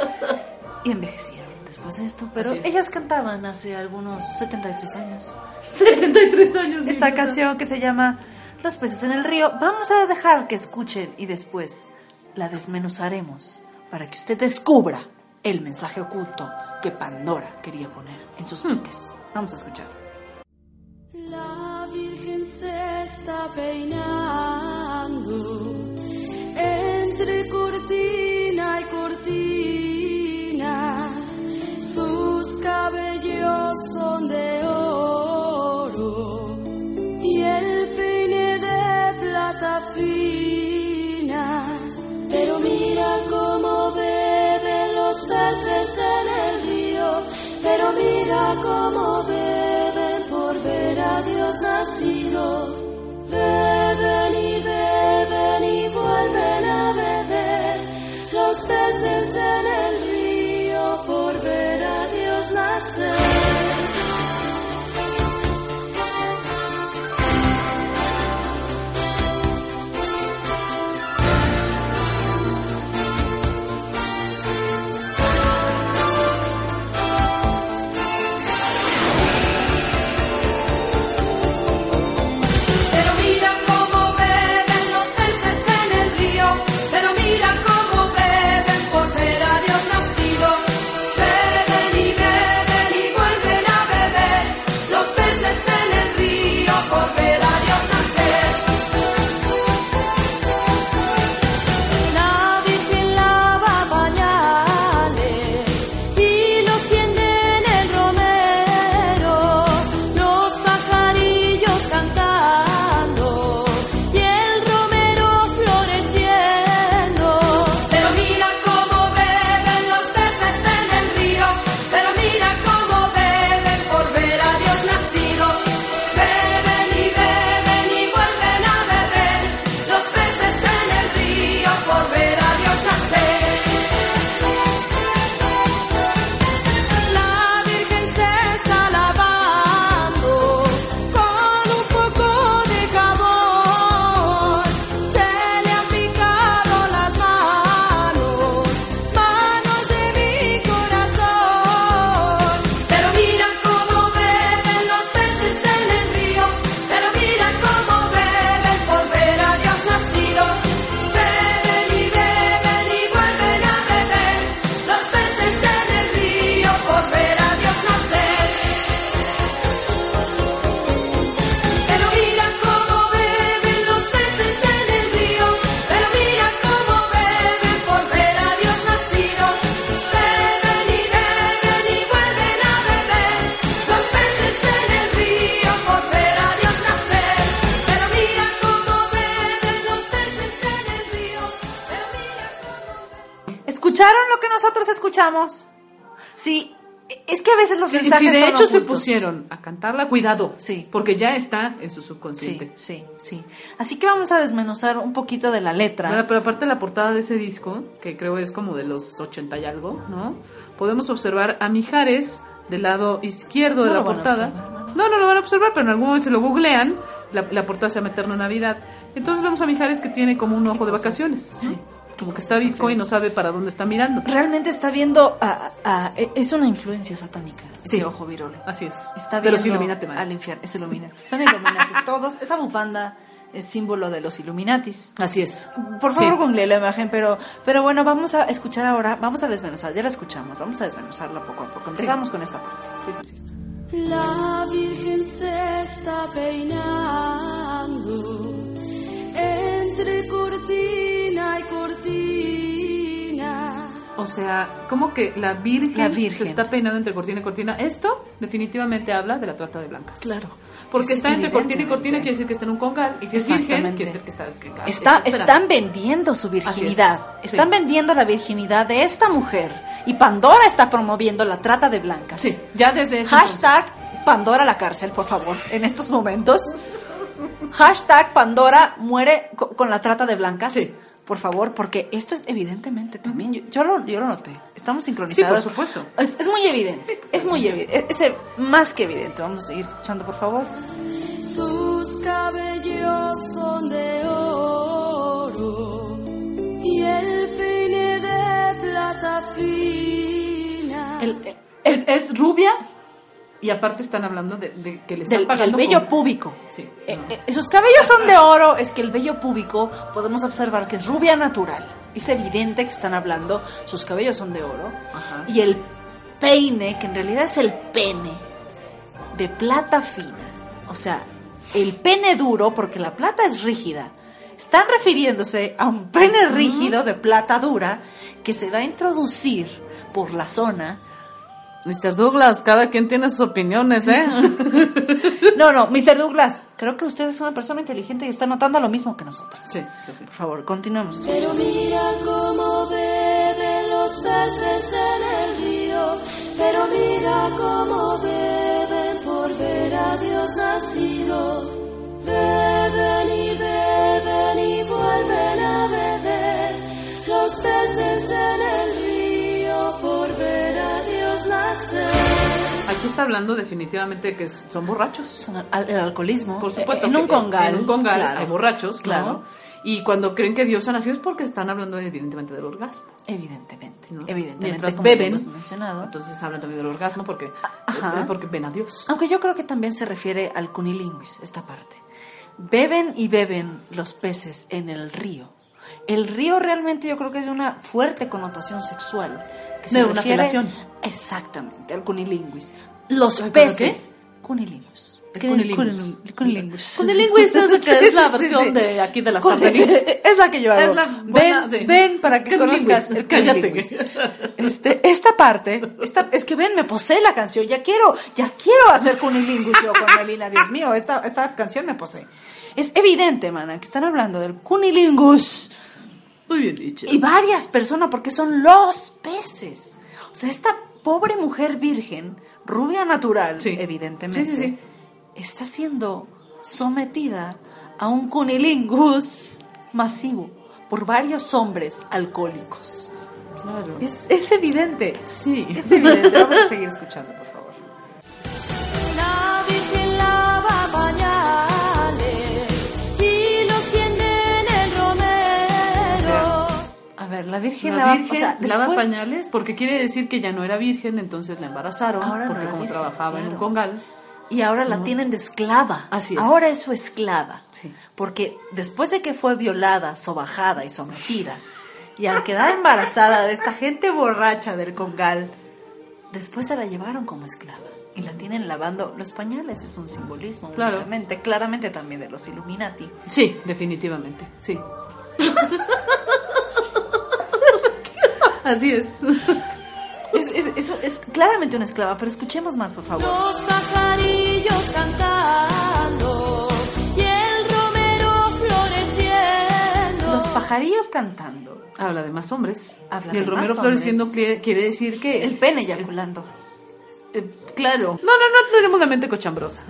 y envejecieron después de esto. Pero es. ellas cantaban hace algunos 73 años. 73 años. Esta sí, canción que se llama Los peces en el río. Vamos a dejar que escuchen y después la desmenuzaremos para que usted descubra el mensaje oculto que Pandora quería poner en sus mentes. Vamos a escuchar. La Virgen se está peinando Beben y beben y vuelven a beber los peces en el río pusieron a cantarla, cuidado. Sí. Porque ya está en su subconsciente. Sí, sí, sí. Así que vamos a desmenuzar un poquito de la letra. Ahora, pero aparte de la portada de ese disco, que creo es como de los 80 y algo, ¿no? Podemos observar a Mijares del lado izquierdo de la portada. observar, no, no lo van a observar, pero en algún momento se lo googlean, la, la portada se llama Eterno Navidad. Entonces vemos a Mijares que tiene como un ojo de vacaciones, ¿no? Como que está visco y no sabe para dónde está mirando. Realmente está viendo a, a- es una influencia satánica. Sí. Ese ojo virolo. Así es. Está de los viendo Illuminati, al infierno. Es Illuminati. Son Illuminati todos. Esa bufanda es símbolo de los Illuminatis. Así es. Por favor, Sí. la imagen, pero, pero bueno, vamos a escuchar ahora, vamos a desmenuzar, ya la escuchamos, vamos a desmenuzarla poco a poco. Empezamos con esta parte. Sí, sí, sí. La Virgen se está peinando entre cortina O sea, como que la virgen, La Virgen. se está peinando entre cortina y cortina. Esto definitivamente habla de la trata de blancas. Claro. Porque Es está entre cortina y cortina, quiere decir que está en un congal. Y si es virgen, Exactamente. quiere decir que está, que- que Está, está esperando. están vendiendo su virginidad. Es, Están sí. vendiendo la virginidad de esta mujer. Y Pandora está promoviendo la trata de blancas. Sí, ya desde ese Hashtag Pandora a la cárcel, por favor, en estos momentos. Hashtag Pandora muere co- con la trata de blancas. Sí. Por favor, porque esto es evidentemente también, yo, yo lo, yo lo noté, estamos sincronizados. Sí, por supuesto. Es, es muy evidente, es muy evidente, es, es más que evidente. Vamos a seguir escuchando, por favor. Sus cabellos son de oro y el peine de plata fina. El- Es, es rubia y aparte están hablando de, de que le están del, del pagando vello con- púbico. Sí. Eh, eh, sus cabellos son de oro, es que el vello púbico podemos observar que es rubia natural. Es evidente que están hablando, sus cabellos son de oro. Ajá. Y el peine, que en realidad es el pene, de plata fina. O sea, el pene duro, porque la plata es rígida. Están refiriéndose a un pene rígido de plata dura que se va a introducir por la zona. Mr. Douglas, cada quien tiene sus opiniones, ¿eh? No, no, Mr. Douglas, creo que usted es una persona inteligente y está notando lo mismo que nosotras. sí, sí, sí. Por favor, continuemos. Pero mira cómo beben los peces en el río. Pero mira cómo beben por ver a Dios nacido. Está hablando definitivamente de que son borrachos. Son al- el alcoholismo. Por supuesto. En un congal. En un congal claro. hay borrachos, Claro. Y cuando creen que Dios ha nacido es porque están hablando evidentemente del orgasmo. Evidentemente. ¿no? Evidentemente. Mientras como beben, mencionado. entonces hablan también del orgasmo porque, Ajá. eh, porque ven a Dios. Aunque yo creo que también se refiere al cunilinguis, esta parte. Beben y beben los peces en el río. El río realmente yo creo que es de una fuerte connotación sexual. Que se De una refiere. Exactamente, al cunilinguis. Los Ay, ¿pero peces. Cunilingus. Es ¿Qué- cunilingus. cunil- Cunilingus. Cunilingus es, que es la sí, versión sí. de aquí de las tarderías. Es la que yo hago. Es la buena, ven, sí. ven para que Cunilingus. conozcas el Cállate. Este, esta parte, esta, es que ven, me posee la canción, ya quiero, ya quiero hacer cunilingus yo con Melina, Dios mío, esta, esta canción me posee. Es evidente, mana, que están hablando del cunilingus Muy bien dicho. y varias personas, porque son los peces. O sea, esta pobre mujer virgen, rubia natural, Sí. evidentemente, Sí, sí, sí. está siendo sometida a un cunilingus masivo por varios hombres alcohólicos. Claro. Es, es evidente. Sí. Es evidente. Vamos a seguir escuchando, ver, la Virgen La lava, virgen o sea, lava después- pañales porque quiere decir que ya no era virgen, entonces la embarazaron Ahora no porque era como virgen, trabajaba en un claro. congal. Y ahora la tienen de esclava. Así es. Ahora es su esclava. Sí. Porque después de que fue violada, sobajada y sometida, y al quedar embarazada de esta gente borracha del congal, después se la llevaron como esclava. Y la tienen lavando los pañales. Es un simbolismo, Claro. claramente también de los Illuminati. Sí, definitivamente, sí. Así es. Es, es, es- es claramente una esclava, pero escuchemos más, por favor. Los pajarillos cantando y el romero floreciendo. Los pajarillos cantando. Habla de más hombres. Habla y el de romero más floreciendo hombres. quiere, quiere decir que... El pene eyaculando. eh, claro. No, no, no tenemos la mente cochambrosa.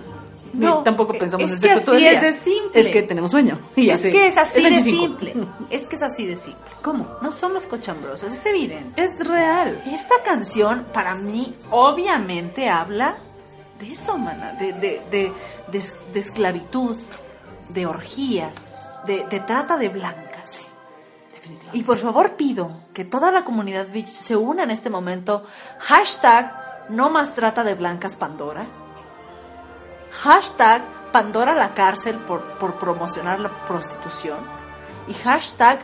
No, tampoco pensamos es en que sexo todo el así día. es de simple. Es que tenemos sueño. Y Es hace- que es así de 25. simple. Es que es así de simple. ¿Cómo? No somos cochambrosos, es evidente. Es real. Esta canción, para mí, obviamente habla de eso, mana. De, de, de, esclavitud, de orgías, de, de trata de blancas. Y por favor pido que toda la comunidad Beach se una en este momento. Hashtag no más trata de blancas Pandora. Hashtag Pandora a la cárcel por, por promocionar la prostitución. Y hashtag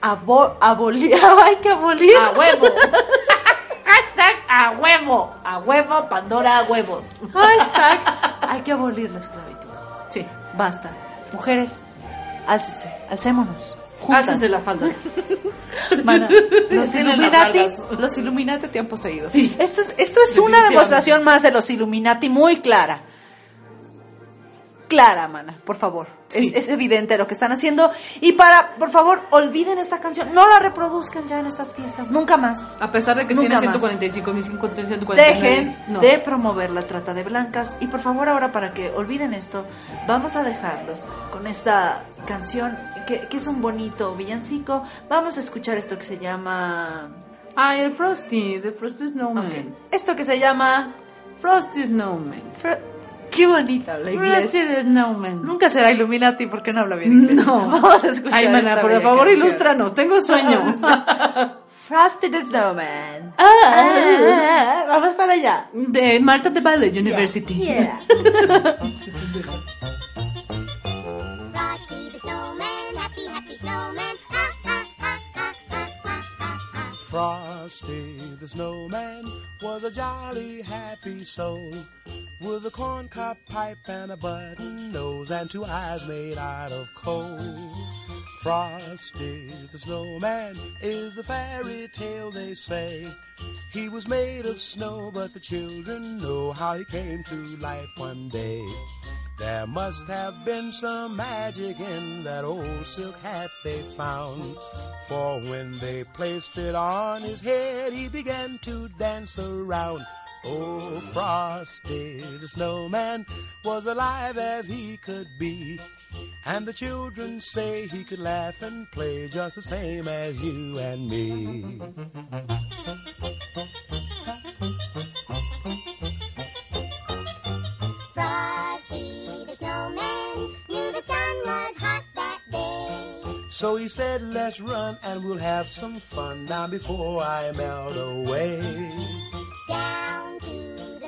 abo- abolir. Hay que abolir. A huevo. Hashtag a huevo. A huevo, Pandora, a huevos. Hashtag hay que abolir la esclavitud. Sí. Basta. Mujeres, álcense, alcémonos. Juntas. Álcense las faldas. Mana, los Illuminati, los Illuminati te han poseído. Sí. Esto es, esto es una demostración más de los Illuminati muy clara. Clara, mana, por favor. Sí. Es, es evidente lo que están haciendo. Y para, por favor, olviden esta canción. No la reproduzcan ya en estas fiestas. Nunca más. A pesar de que Nunca tiene más. 145.149. Dejen no. de promover la trata de blancas. Y por favor, ahora para que olviden esto, vamos a dejarlos con esta canción que, que es un bonito villancico. Vamos a escuchar esto que se llama. Ah, el Frosty, The Frosty Snowman. Esto que se llama. Frosty Snowman. Fr- Qué bonita habla inglés. Frosty the Snowman. Nunca será Illuminati porque no habla bien inglés. No. Vamos a escuchar. Ay, mana, por favor, canción. ilústranos. Tengo sueño. Frosty the Snowman. Ah, Ah, vamos para allá. De Marta de Ballet University. Yeah. Frosty Frosty the snowman was a jolly happy soul with a corncob pipe and a button nose and two eyes made out of coal. Frosty the snowman is a fairy tale they say. He was made of snow, but the children know how he came to life one day. There must have been some magic in that old silk hat they found. For when they placed it on his head, he began to dance around. Oh, Frosty the snowman was alive as he could be. And the children say he could laugh and play just the same as you and me. Frosty snowman knew the sun was hot that day. So he said, let's run and we'll have some fun now before I melt away. Down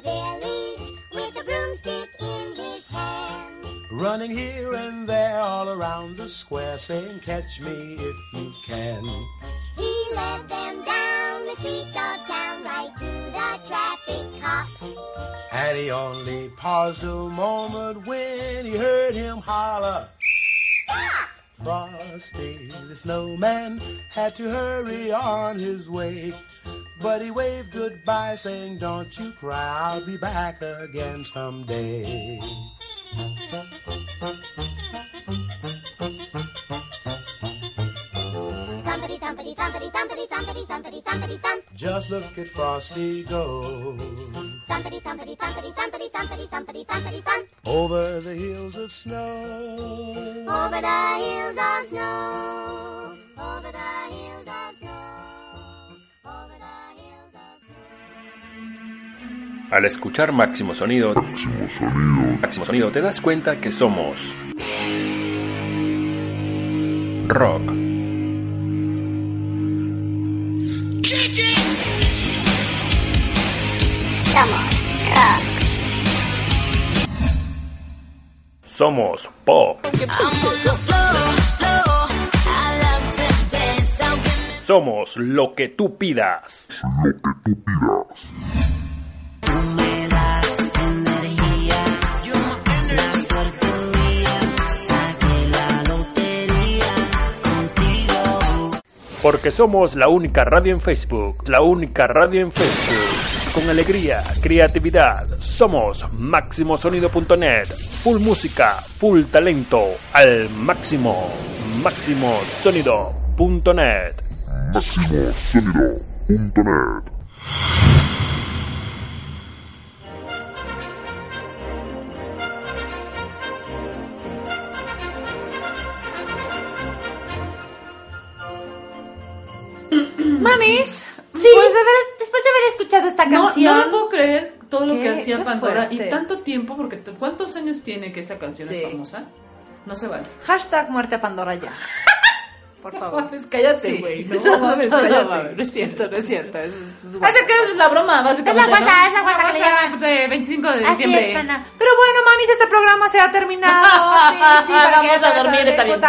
village with a broomstick in his hand. Running here and there all around the square saying, catch me if you can. He led them down the streets of town right to the traffic cop. And he only paused a moment when he heard him holler. Frosty the snowman had to hurry on his way. But he waved goodbye saying, don't you cry, I'll be back again someday. Thumpity thumpity thumpity thumpity thumpity thumpity thumpity thump. Just look at Frosty go. Thumpity thumpity thumpity thumpity thumpity thumpity thumpity thump. Over the hills of snow. Over the hills of snow. Over the hills of snow. Al escuchar Máximo Sonido, Máximo Sonido, te das cuenta que somos rock. Somos pop. Somos lo que tú pidas. Porque somos la única radio en Facebook. La única radio en Facebook. Con alegría, creatividad. Somos máximosonido.net. Full música, full talento. Al máximo. Máximosonido.net. MaximoSonido.net Manis, Sí. pues de después de haber escuchado esta No, canción. no me puedo creer todo lo Qué- que hacía Pandora y tanto tiempo, porque ¿cuántos años tiene que esa canción Sí. es famosa? No se vale. Hashtag muerte a Pandora ya. Por favor. mames, cállate, Sí. güey. No mames, no, cállate. mames, no es cierto, no es cierto. Es, es, es que es la broma, básicamente. Es la guasa, ¿no? es la guasa que guasa de 25 de diciembre. es. Pero bueno, mamis, este programa se ha terminado. Sí, sí, para que Vamos ya a dormir, está bien.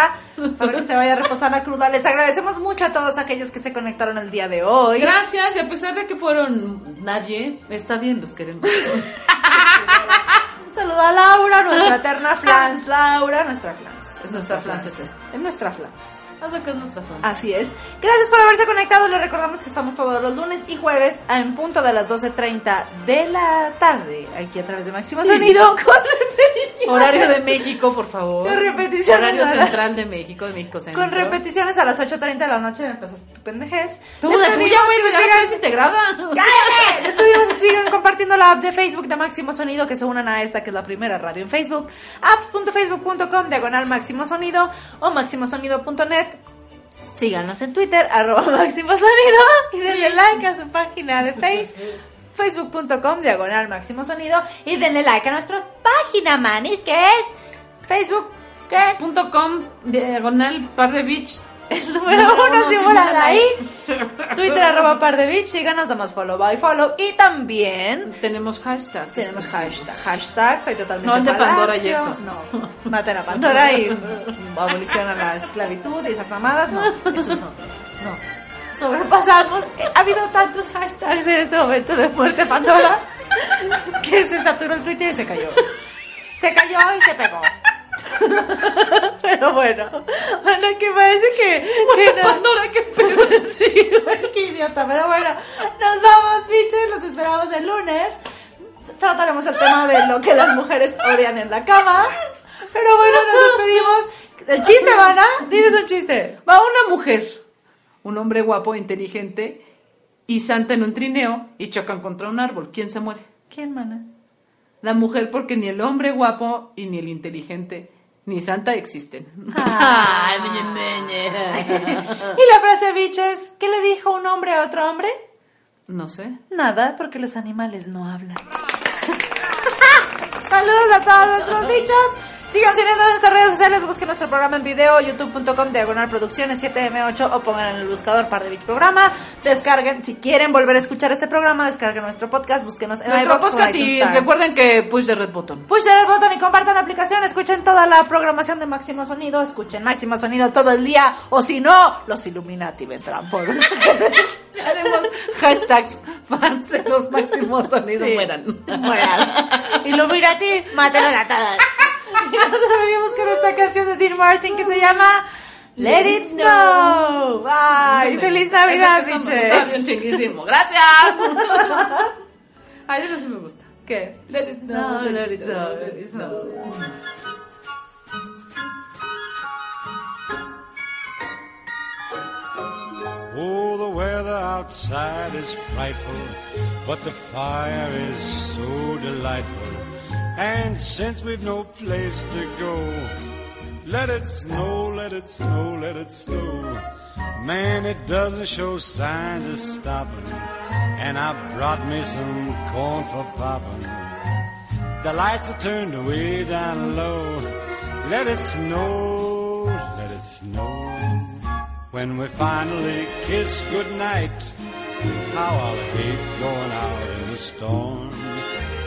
Para que se vaya a reposar la cruda. Les agradecemos mucho a todos aquellos que se conectaron el día de hoy. Gracias, y a pesar de que fueron nadie, está bien, los queremos. Un saludo a Laura, nuestra eterna flans. Laura, nuestra flans. Es nuestra flans ese. Es nuestra flans. Haz que es nuestra fan. Así es. Gracias por haberse conectado. Les recordamos que estamos todos los lunes y jueves en punto de las 12.30 de la tarde. Aquí a través de Máximo Sí. Sonido con repetición. Horario de México, por favor. Con repeticiones, Horario central de México, de México Centro. Con repeticiones a las 8.30 de la noche. Me empezaste tu pendejez. Tú, Les la tuya, pedimos güey, ya sigan- integrada. ¡Cállate! Les pedimos que sigan compartiendo la app de Facebook de Máximo Sonido, que se unan a esta, que es la primera radio en Facebook. apps.facebook.com, diagonal Máximo Sonido o máximosonido.net. Síganos en Twitter, arroba Máximo Sonido, y denle like a su página de Facebook. Facebook.com, diagonal Máximo Sonido, y denle like a nuestra página, manis, que es Facebook, ¿qué? Punto com, diagonal, par de beach. El número uno, simula ahí. Twitter, arroba par de bitch, síganos, damos follow by follow. Y también Tenemos hashtags. tenemos hashtag. Hashtag, soy totalmente No de Pandora y eso. No, maten a Pandora y abolicionan la esclavitud y esas mamadas. No, esos no. No. Sobrepasamos. Ha habido tantos hashtags en este momento de muerte Pandora que se saturó el Twitter y se cayó. Se cayó y se pegó. Pero bueno, bueno, que parece que. que no- Pandora, qué pedo. sí, qué idiota. Pero bueno, nos vamos, bichos. Los esperamos el lunes. Trataremos el tema de lo que las mujeres odian en la cama. Pero bueno, nos despedimos. El chiste, Vana. Dices el chiste. Va una mujer, un hombre guapo, inteligente y santa en un trineo y chocan contra un árbol. ¿Quién se muere? ¿Quién, Mana? La mujer porque ni el hombre guapo y ni el inteligente ni santa existen. Ah. Ay. Y la frase, biches, ¿qué le dijo un hombre a otro hombre? No sé. Nada, porque los animales no hablan. Saludos a todos nuestros bichos. Sigan siguiendo en nuestras redes sociales, busquen nuestro programa en video, youtube.com, diagonal producciones 7M8 o pongan en el buscador par de Beach programa. Descarguen, si quieren volver a escuchar este programa, descarguen nuestro podcast, búsquenos en Nuestro podcast y recuerden que push the red button. Push the red button y compartan la aplicación. Escuchen toda la programación de Máximo Sonido. Escuchen Máximo Sonido todo el día. O si no, los Illuminati vendrán por ustedes. Haremos hashtags fans de los máximos sonidos Sí. mueran. Mueran. Illuminati, mátelos a todos. Nosotros venimos con esta canción de Dean Martin que se llama Let It Snow. Bye. Feliz Navidad, Está bien biches. Gracias. Ay, eso sí me gusta. ¿Qué? Let it snow, No, let it snow, let it snow. Oh, the weather outside is frightful, but the fire is so delightful. And since we've no place to go, let it snow, let it snow, let it snow. Man, it doesn't show signs of stopping. And I brought me some corn for popping. The lights are turned way down low. Let it snow, let it snow. When we finally kiss goodnight, how I'll hate going out in the storm.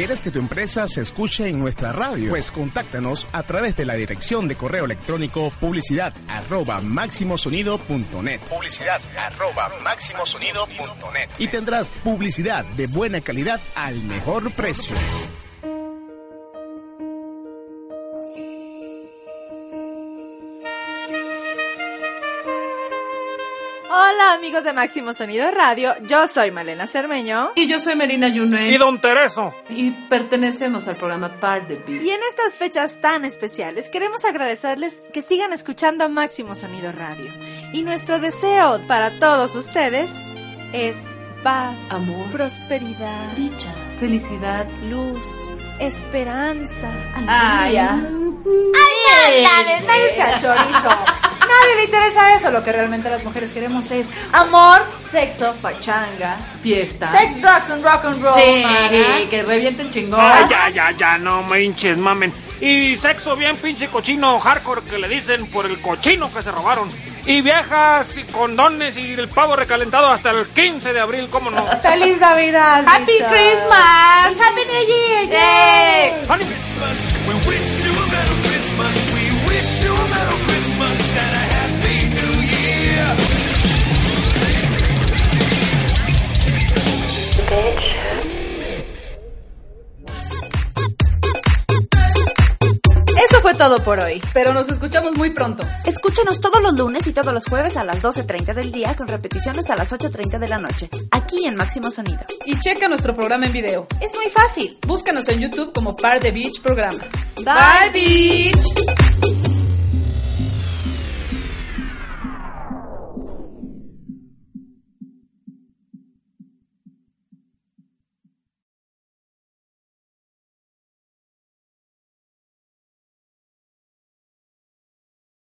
¿Quieres que tu empresa se escuche en nuestra radio? Pues contáctanos a través de la dirección de correo electrónico publicidad arroba máximosonido.net. Publicidad arroba máximosonido.net. Y tendrás publicidad de buena calidad al mejor precio. Hola amigos de Máximo Sonido Radio, yo soy Malena Cermeño. Y yo soy Merina Yune. Y Don Tereso. Y pertenecemos al programa Par de Beat. Y en estas fechas tan especiales queremos agradecerles que sigan escuchando Máximo Sonido Radio. Y nuestro deseo para todos ustedes es paz, Amor. prosperidad, Dicha. Felicidad. luz, esperanza, Ay, alegría. ay, chorizo. Nadie le interesa eso. Lo que realmente las mujeres queremos es amor, sexo, pachanga, Fiesta. sex, drugs and rock and roll. Sí, mana. que revienten chingón. Ay, ya, ya, ya, no me hinches, mamen. Y sexo bien pinche cochino hardcore que le dicen por el cochino que se robaron. Y viejas y condones y el pavo recalentado hasta el 15 de abril, ¿cómo no? ¡Feliz Navidad! Happy. Christmas. ¡Happy New Year! ¡Yay! Honey. Eso fue todo por hoy. Pero nos escuchamos muy pronto. Escúchanos todos los lunes y todos los jueves a las 12.30 del día con repeticiones a las 8.30 de la noche, aquí en Máximo Sonido. Y checa nuestro programa en video. Es muy fácil. Búscanos en YouTube como Par de Beach Programa. Bye, Beach.